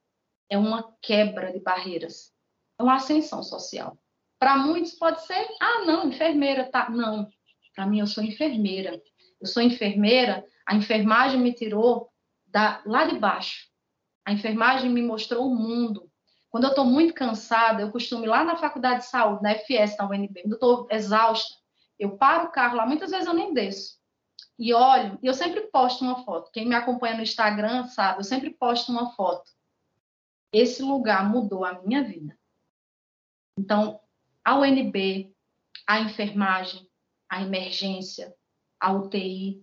é uma quebra de barreiras, é uma ascensão social. Para muitos pode ser, ah, não, enfermeira, tá. Não, para mim eu sou enfermeira. Eu sou enfermeira, a enfermagem me tirou da, lá de baixo. A enfermagem me mostrou o mundo. Quando eu estou muito cansada, eu costumo ir lá na faculdade de saúde, na FS, na UNB, quando eu estou exausta, eu paro o carro lá, muitas vezes eu nem desço. E olho, e eu sempre posto uma foto. Quem me acompanha no Instagram sabe, eu sempre posto uma foto. Esse lugar mudou a minha vida. Então, a UNB, a enfermagem, a emergência, a UTI,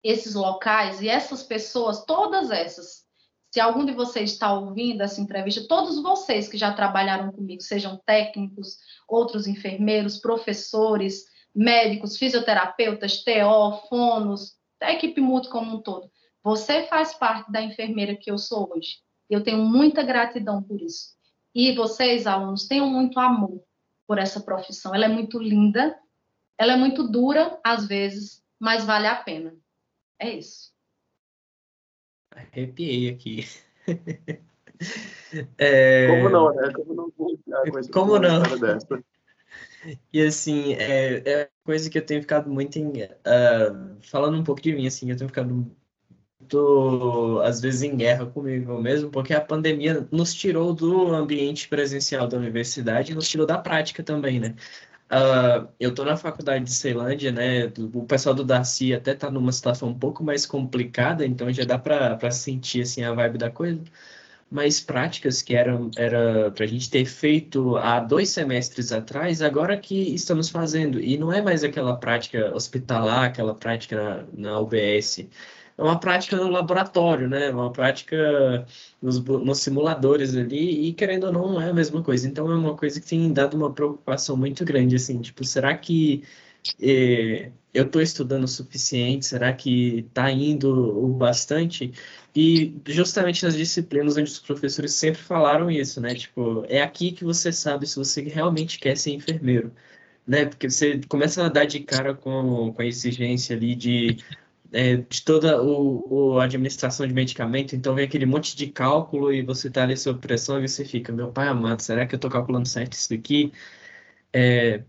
esses locais e essas pessoas, todas essas. Se algum de vocês está ouvindo essa entrevista, todos vocês que já trabalharam comigo, sejam técnicos, outros enfermeiros, professores, médicos, fisioterapeutas, TO, fonos, a equipe multi como um todo. Você faz parte da enfermeira que eu sou hoje. Eu tenho muita gratidão por isso. E vocês, alunos, tenham muito amor por essa profissão. Ela é muito linda, ela é muito dura às vezes, mas vale a pena. É isso. Arrepiei aqui. é... Como não, né? Como não? Como não? E assim, é, é coisa que eu tenho ficado muito em. Uh, falando um pouco de mim, assim, eu tenho ficado muito, às vezes, em guerra comigo mesmo, porque a pandemia nos tirou do ambiente presencial da universidade e nos tirou da prática também, né? Uh, eu estou na faculdade de Ceilândia, né? O pessoal do Darcy até está numa situação um pouco mais complicada, então já dá para sentir assim a vibe da coisa mas práticas que eram era para a gente ter feito há dois semestres atrás, agora que estamos fazendo. E não é mais aquela prática hospitalar, aquela prática na, na UBS. É uma prática no laboratório, né? Uma prática nos, nos simuladores ali, e querendo ou não, não é a mesma coisa. Então é uma coisa que tem dado uma preocupação muito grande, assim, tipo, será que eh, eu estou estudando o suficiente? Será que está indo o bastante? E justamente nas disciplinas onde os professores sempre falaram isso, né? Tipo, é aqui que você sabe se você realmente quer ser enfermeiro, né? Porque você começa a dar de cara com, com a exigência ali de, é, de toda o, o administração de medicamento, então vem aquele monte de cálculo e você tá ali sob pressão e você fica, meu pai amado, será que eu tô calculando certo isso aqui? É,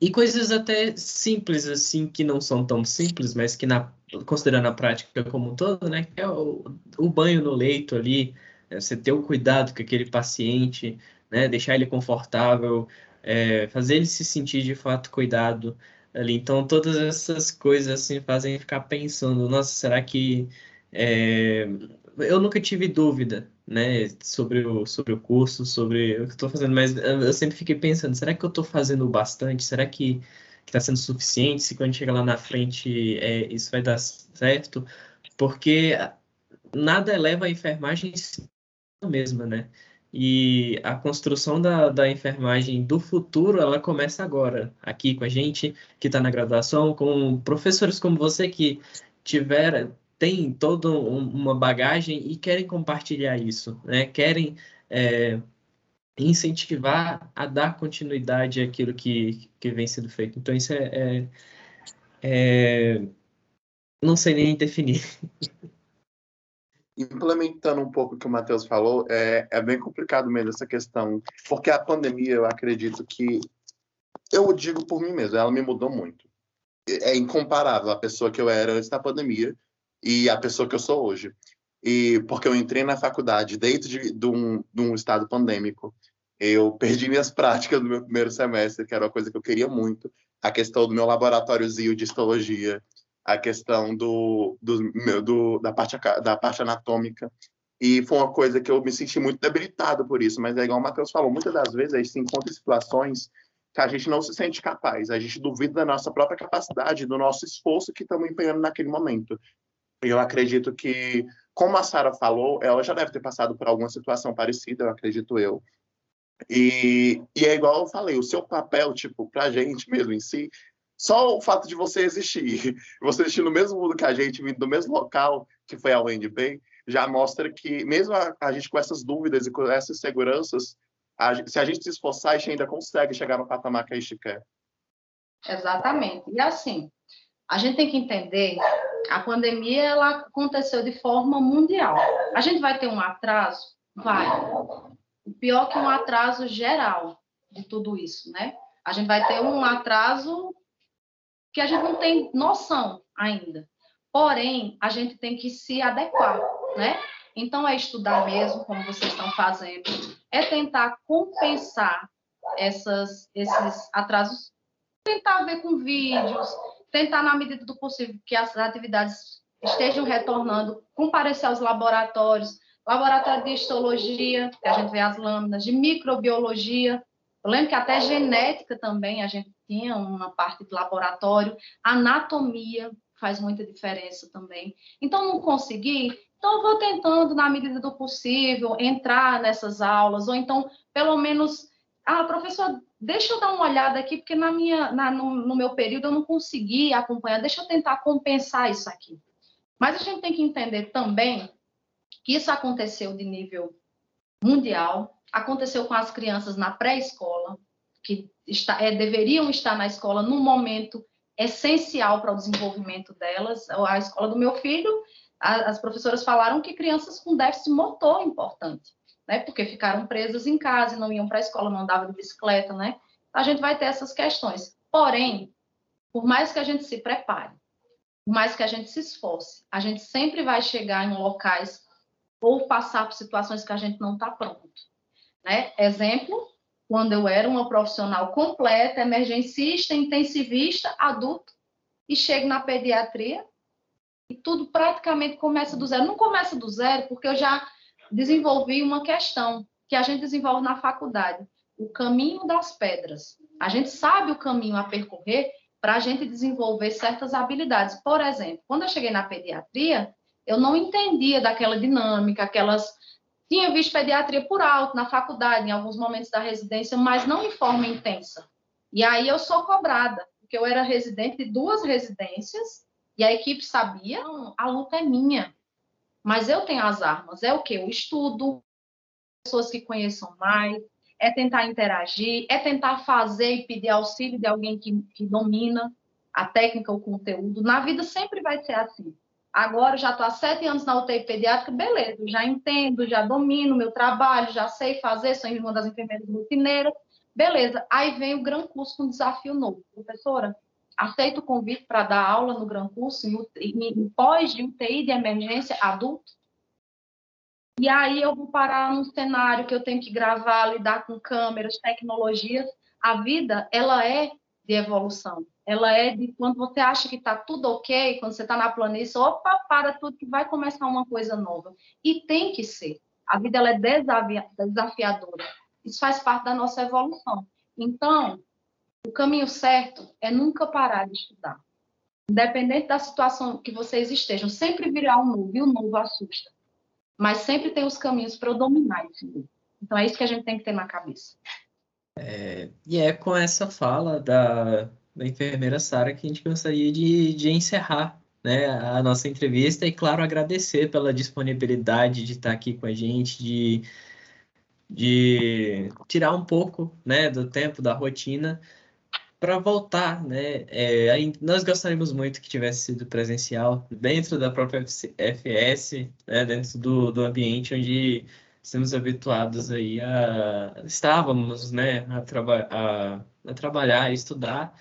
e coisas até simples, assim, que não são tão simples, mas que, na, considerando a prática como um todo, né, que é o, o banho no leito ali, é você ter o cuidado com aquele paciente, né, deixar ele confortável, é, fazer ele se sentir de fato cuidado ali. Então, todas essas coisas, assim, fazem ficar pensando, nossa, será que... É... Eu nunca tive dúvida né, sobre o, sobre o curso, sobre o que estou fazendo, mas eu sempre fiquei pensando, será que eu estou fazendo bastante? Será que está sendo suficiente? Se quando chegar lá na frente é, isso vai dar certo? Porque nada eleva a enfermagem mesma, né? E a construção da, da enfermagem do futuro, ela começa agora, aqui com a gente, que está na graduação, com professores como você que tiveram, têm toda uma bagagem e querem compartilhar isso, né? Querem é, incentivar a dar continuidade àquilo que, que vem sendo feito. Então, isso é, é, é não sei nem definir. Implementando um pouco o que o Matheus falou, é, é bem complicado mesmo essa questão, porque a pandemia, eu acredito que, eu digo por mim mesmo, ela me mudou muito. É incomparável a pessoa que eu era antes da pandemia e a pessoa que eu sou hoje. E porque eu entrei na faculdade dentro de, de, um, de um estado pandêmico, eu perdi minhas práticas no meu primeiro semestre, que era uma coisa que eu queria muito. A questão do meu laboratóriozinho de histologia, a questão do, do, do, da, parte, da parte anatômica. E foi uma coisa que eu me senti muito debilitado por isso. Mas é igual o Matheus falou, muitas das vezes a gente se encontra em situações que a gente não se sente capaz, a gente duvida da nossa própria capacidade, do nosso esforço que estamos empenhando naquele momento. Eu acredito que, como a Sara falou, ela já deve ter passado por alguma situação parecida, eu acredito eu. E, e é igual eu falei, o seu papel, tipo, para a gente mesmo em si, só o fato de você existir, você existir no mesmo mundo que a gente, do mesmo local que foi a UNB, já mostra que, mesmo a, a gente com essas dúvidas e com essas seguranças, a, se a gente se esforçar, a gente ainda consegue chegar no patamar que a gente quer. Exatamente. E assim, a gente tem que entender, a pandemia ela aconteceu de forma mundial. A gente vai ter um atraso? Vai. O pior é que um atraso geral de tudo isso, né? A gente vai ter um atraso que a gente não tem noção ainda. Porém, a gente tem que se adequar, né? Então, é estudar mesmo, como vocês estão fazendo, é tentar compensar essas, esses atrasos, tentar ver com vídeos, tentar, na medida do possível, que as atividades estejam retornando, comparecer aos laboratórios, laboratório de histologia, que a gente vê as lâminas, de microbiologia, eu lembro que até genética também a gente tinha uma parte de laboratório, anatomia faz muita diferença também. Então, não consegui, então vou tentando, na medida do possível, entrar nessas aulas, ou então, pelo menos, ah, professor, deixa eu dar uma olhada aqui, porque na minha, na, no, no meu período eu não consegui acompanhar, deixa eu tentar compensar isso aqui. Mas a gente tem que entender também que isso aconteceu de nível mundial, aconteceu com as crianças na pré-escola, que está, é, deveriam estar na escola num momento essencial para o desenvolvimento delas. A escola do meu filho, a, as professoras falaram que crianças com déficit motor é importante, né? Porque ficaram presas em casa não iam para a escola, não andavam de bicicleta, né? A gente vai ter essas questões. Porém, por mais que a gente se prepare, por mais que a gente se esforce, a gente sempre vai chegar em locais ou passar por situações que a gente não está pronto. Né? Exemplo, quando eu era uma profissional completa, emergencista, intensivista, adulto, e chego na pediatria e tudo praticamente começa do zero. Não começa do zero, porque eu já desenvolvi uma questão que a gente desenvolve na faculdade, o caminho das pedras. A gente sabe o caminho a percorrer para a gente desenvolver certas habilidades. Por exemplo, quando eu cheguei na pediatria, eu não entendia daquela dinâmica, aquelas tinha visto pediatria por alto na faculdade, em alguns momentos da residência, mas não em forma intensa. E aí eu sou cobrada, porque eu era residente de duas residências e a equipe sabia, a luta é minha. Mas eu tenho as armas. É o que? O estudo, pessoas que conheçam mais, é tentar interagir, é tentar fazer e pedir auxílio de alguém que, que domina a técnica, o conteúdo. Na vida sempre vai ser assim. Agora já estou há sete anos na UTI pediátrica, beleza, já entendo, já domino meu trabalho, já sei fazer, sou uma das enfermeiras rotineiras, beleza. Aí vem o Gran Curso com um desafio novo. Professora, aceito o convite para dar aula no Gran Curso em, em, em pós de UTI de emergência adulto? E aí eu vou parar num cenário que eu tenho que gravar, lidar com câmeras, tecnologias. A vida, ela é de evolução ela é de quando você acha que está tudo ok, quando você está na planície, opa, para tudo que vai começar uma coisa nova. E tem que ser. A vida ela é desafiadora. Isso faz parte da nossa evolução. Então, o caminho certo é nunca parar de estudar. Independente da situação que vocês estejam, sempre virá um novo, e o novo assusta. Mas sempre tem os caminhos para eu dominar esse novo. Então, é isso que a gente tem que ter na cabeça. É, e é com essa fala da, da enfermeira Sara que a gente gostaria de, de encerrar né, a nossa entrevista e, claro, agradecer pela disponibilidade de estar aqui com a gente, de, de tirar um pouco né, do tempo, da rotina, para voltar. Né? É, nós gostaríamos muito que tivesse sido presencial dentro da própria FS, né, dentro do, do ambiente onde estamos habituados aí a estávamos né, a, traba a, a trabalhar, a estudar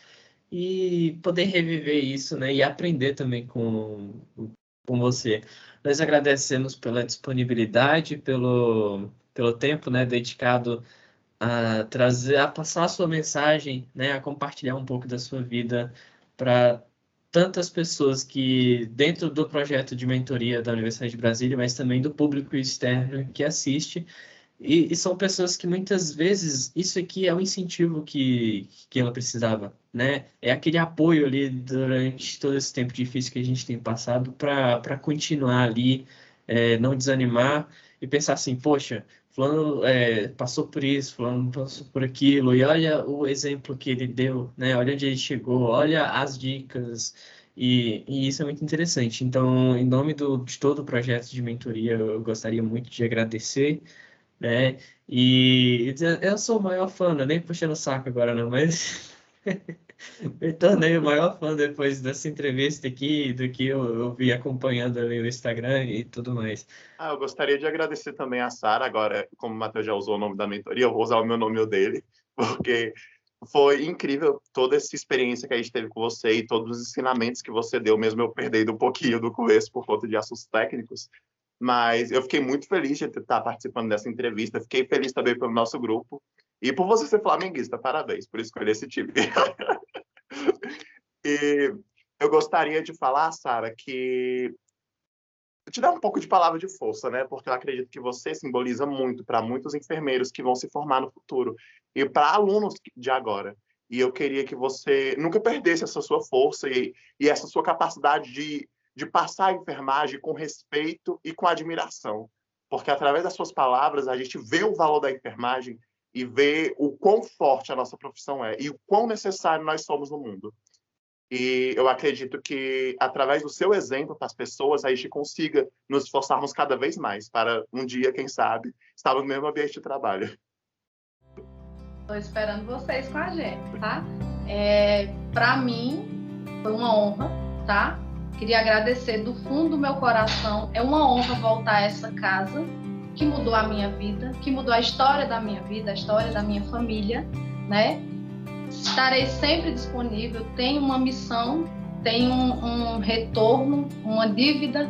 e poder reviver isso, né? E aprender também com, com você. Nós agradecemos pela disponibilidade, pelo, pelo tempo, né, dedicado a trazer, a passar a sua mensagem, né, a compartilhar um pouco da sua vida para tantas pessoas que dentro do projeto de mentoria da Universidade de Brasília, mas também do público externo que assiste e, e, são pessoas que muitas vezes isso aqui é o incentivo que, que ela precisava, né? É aquele apoio ali durante todo esse tempo difícil que a gente tem passado para continuar ali, é, não desanimar e pensar assim, poxa, fulano é, passou por isso, fulano passou por aquilo, e olha o exemplo que ele deu, né? Olha onde ele chegou, olha as dicas, e, e isso é muito interessante. Então, em nome do, de todo o projeto de mentoria, eu gostaria muito de agradecer, né? E eu sou o maior fã, não é nem puxando o saco agora, não, mas me tornei o maior fã depois dessa entrevista aqui, do que eu, eu vi acompanhando ali o Instagram e tudo mais. Ah, eu gostaria de agradecer também a Sara, agora, como o Matheus já usou o nome da mentoria, eu vou usar o meu nome e o dele, porque foi incrível toda essa experiência que a gente teve com você e todos os ensinamentos que você deu, mesmo eu perdendo um pouquinho do começo por conta de assuntos técnicos. Mas eu fiquei muito feliz de estar participando dessa entrevista, fiquei feliz também pelo nosso grupo e por você ser flamenguista. Parabéns por escolher esse time. e eu gostaria de falar, Sara, que te dar um pouco de palavra de força, né? Porque eu acredito que você simboliza muito para muitos enfermeiros que vão se formar no futuro e para alunos de agora. E eu queria que você nunca perdesse essa sua força e, e essa sua capacidade de, de passar a enfermagem com respeito e com admiração. Porque através das suas palavras a gente vê o valor da enfermagem e vê o quão forte a nossa profissão é e o quão necessário nós somos no mundo. E eu acredito que, através do seu exemplo para as pessoas, a gente consiga nos esforçarmos cada vez mais para um dia, quem sabe, estar no mesmo ambiente de trabalho. Estou esperando vocês com a gente, tá? É, para mim, foi uma honra, tá? Queria agradecer do fundo do meu coração. É uma honra voltar a essa casa que mudou a minha vida, que mudou a história da minha vida, a história da minha família, né? Estarei sempre disponível. Tenho uma missão, tenho um, um retorno, uma dívida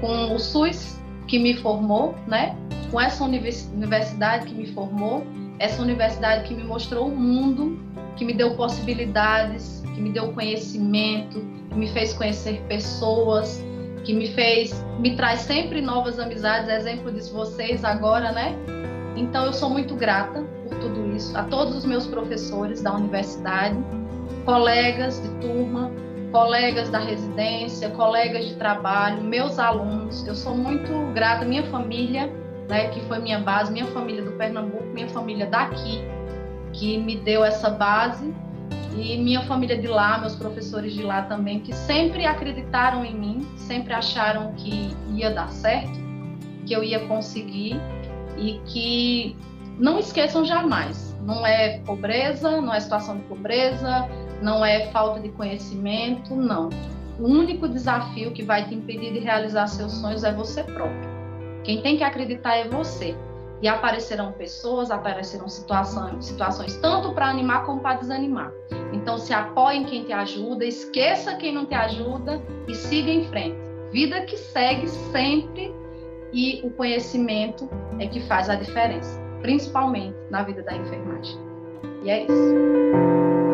com o SUS que me formou, né? Com essa universidade que me formou, essa universidade que me mostrou o mundo, que me deu possibilidades, que me deu conhecimento, que me fez conhecer pessoas, que me fez, me traz sempre novas amizades, exemplo de vocês agora, né? Então eu sou muito grata por tudo isso, a todos os meus professores da universidade, colegas de turma, colegas da residência, colegas de trabalho, meus alunos. Eu sou muito grata, minha família, né, que foi minha base, minha família do Pernambuco, minha família daqui, que me deu essa base e minha família de lá, meus professores de lá também, que sempre acreditaram em mim, sempre acharam que ia dar certo, que eu ia conseguir e que não esqueçam jamais. Não é pobreza, não é situação de pobreza, não é falta de conhecimento, não. O único desafio que vai te impedir de realizar seus sonhos é você próprio. Quem tem que acreditar é você. E aparecerão pessoas, aparecerão situações, situações tanto para animar como para desanimar. Então, se apoie em quem te ajuda, esqueça quem não te ajuda e siga em frente. Vida que segue sempre e o conhecimento é que faz a diferença, principalmente na vida da enfermagem. E é isso.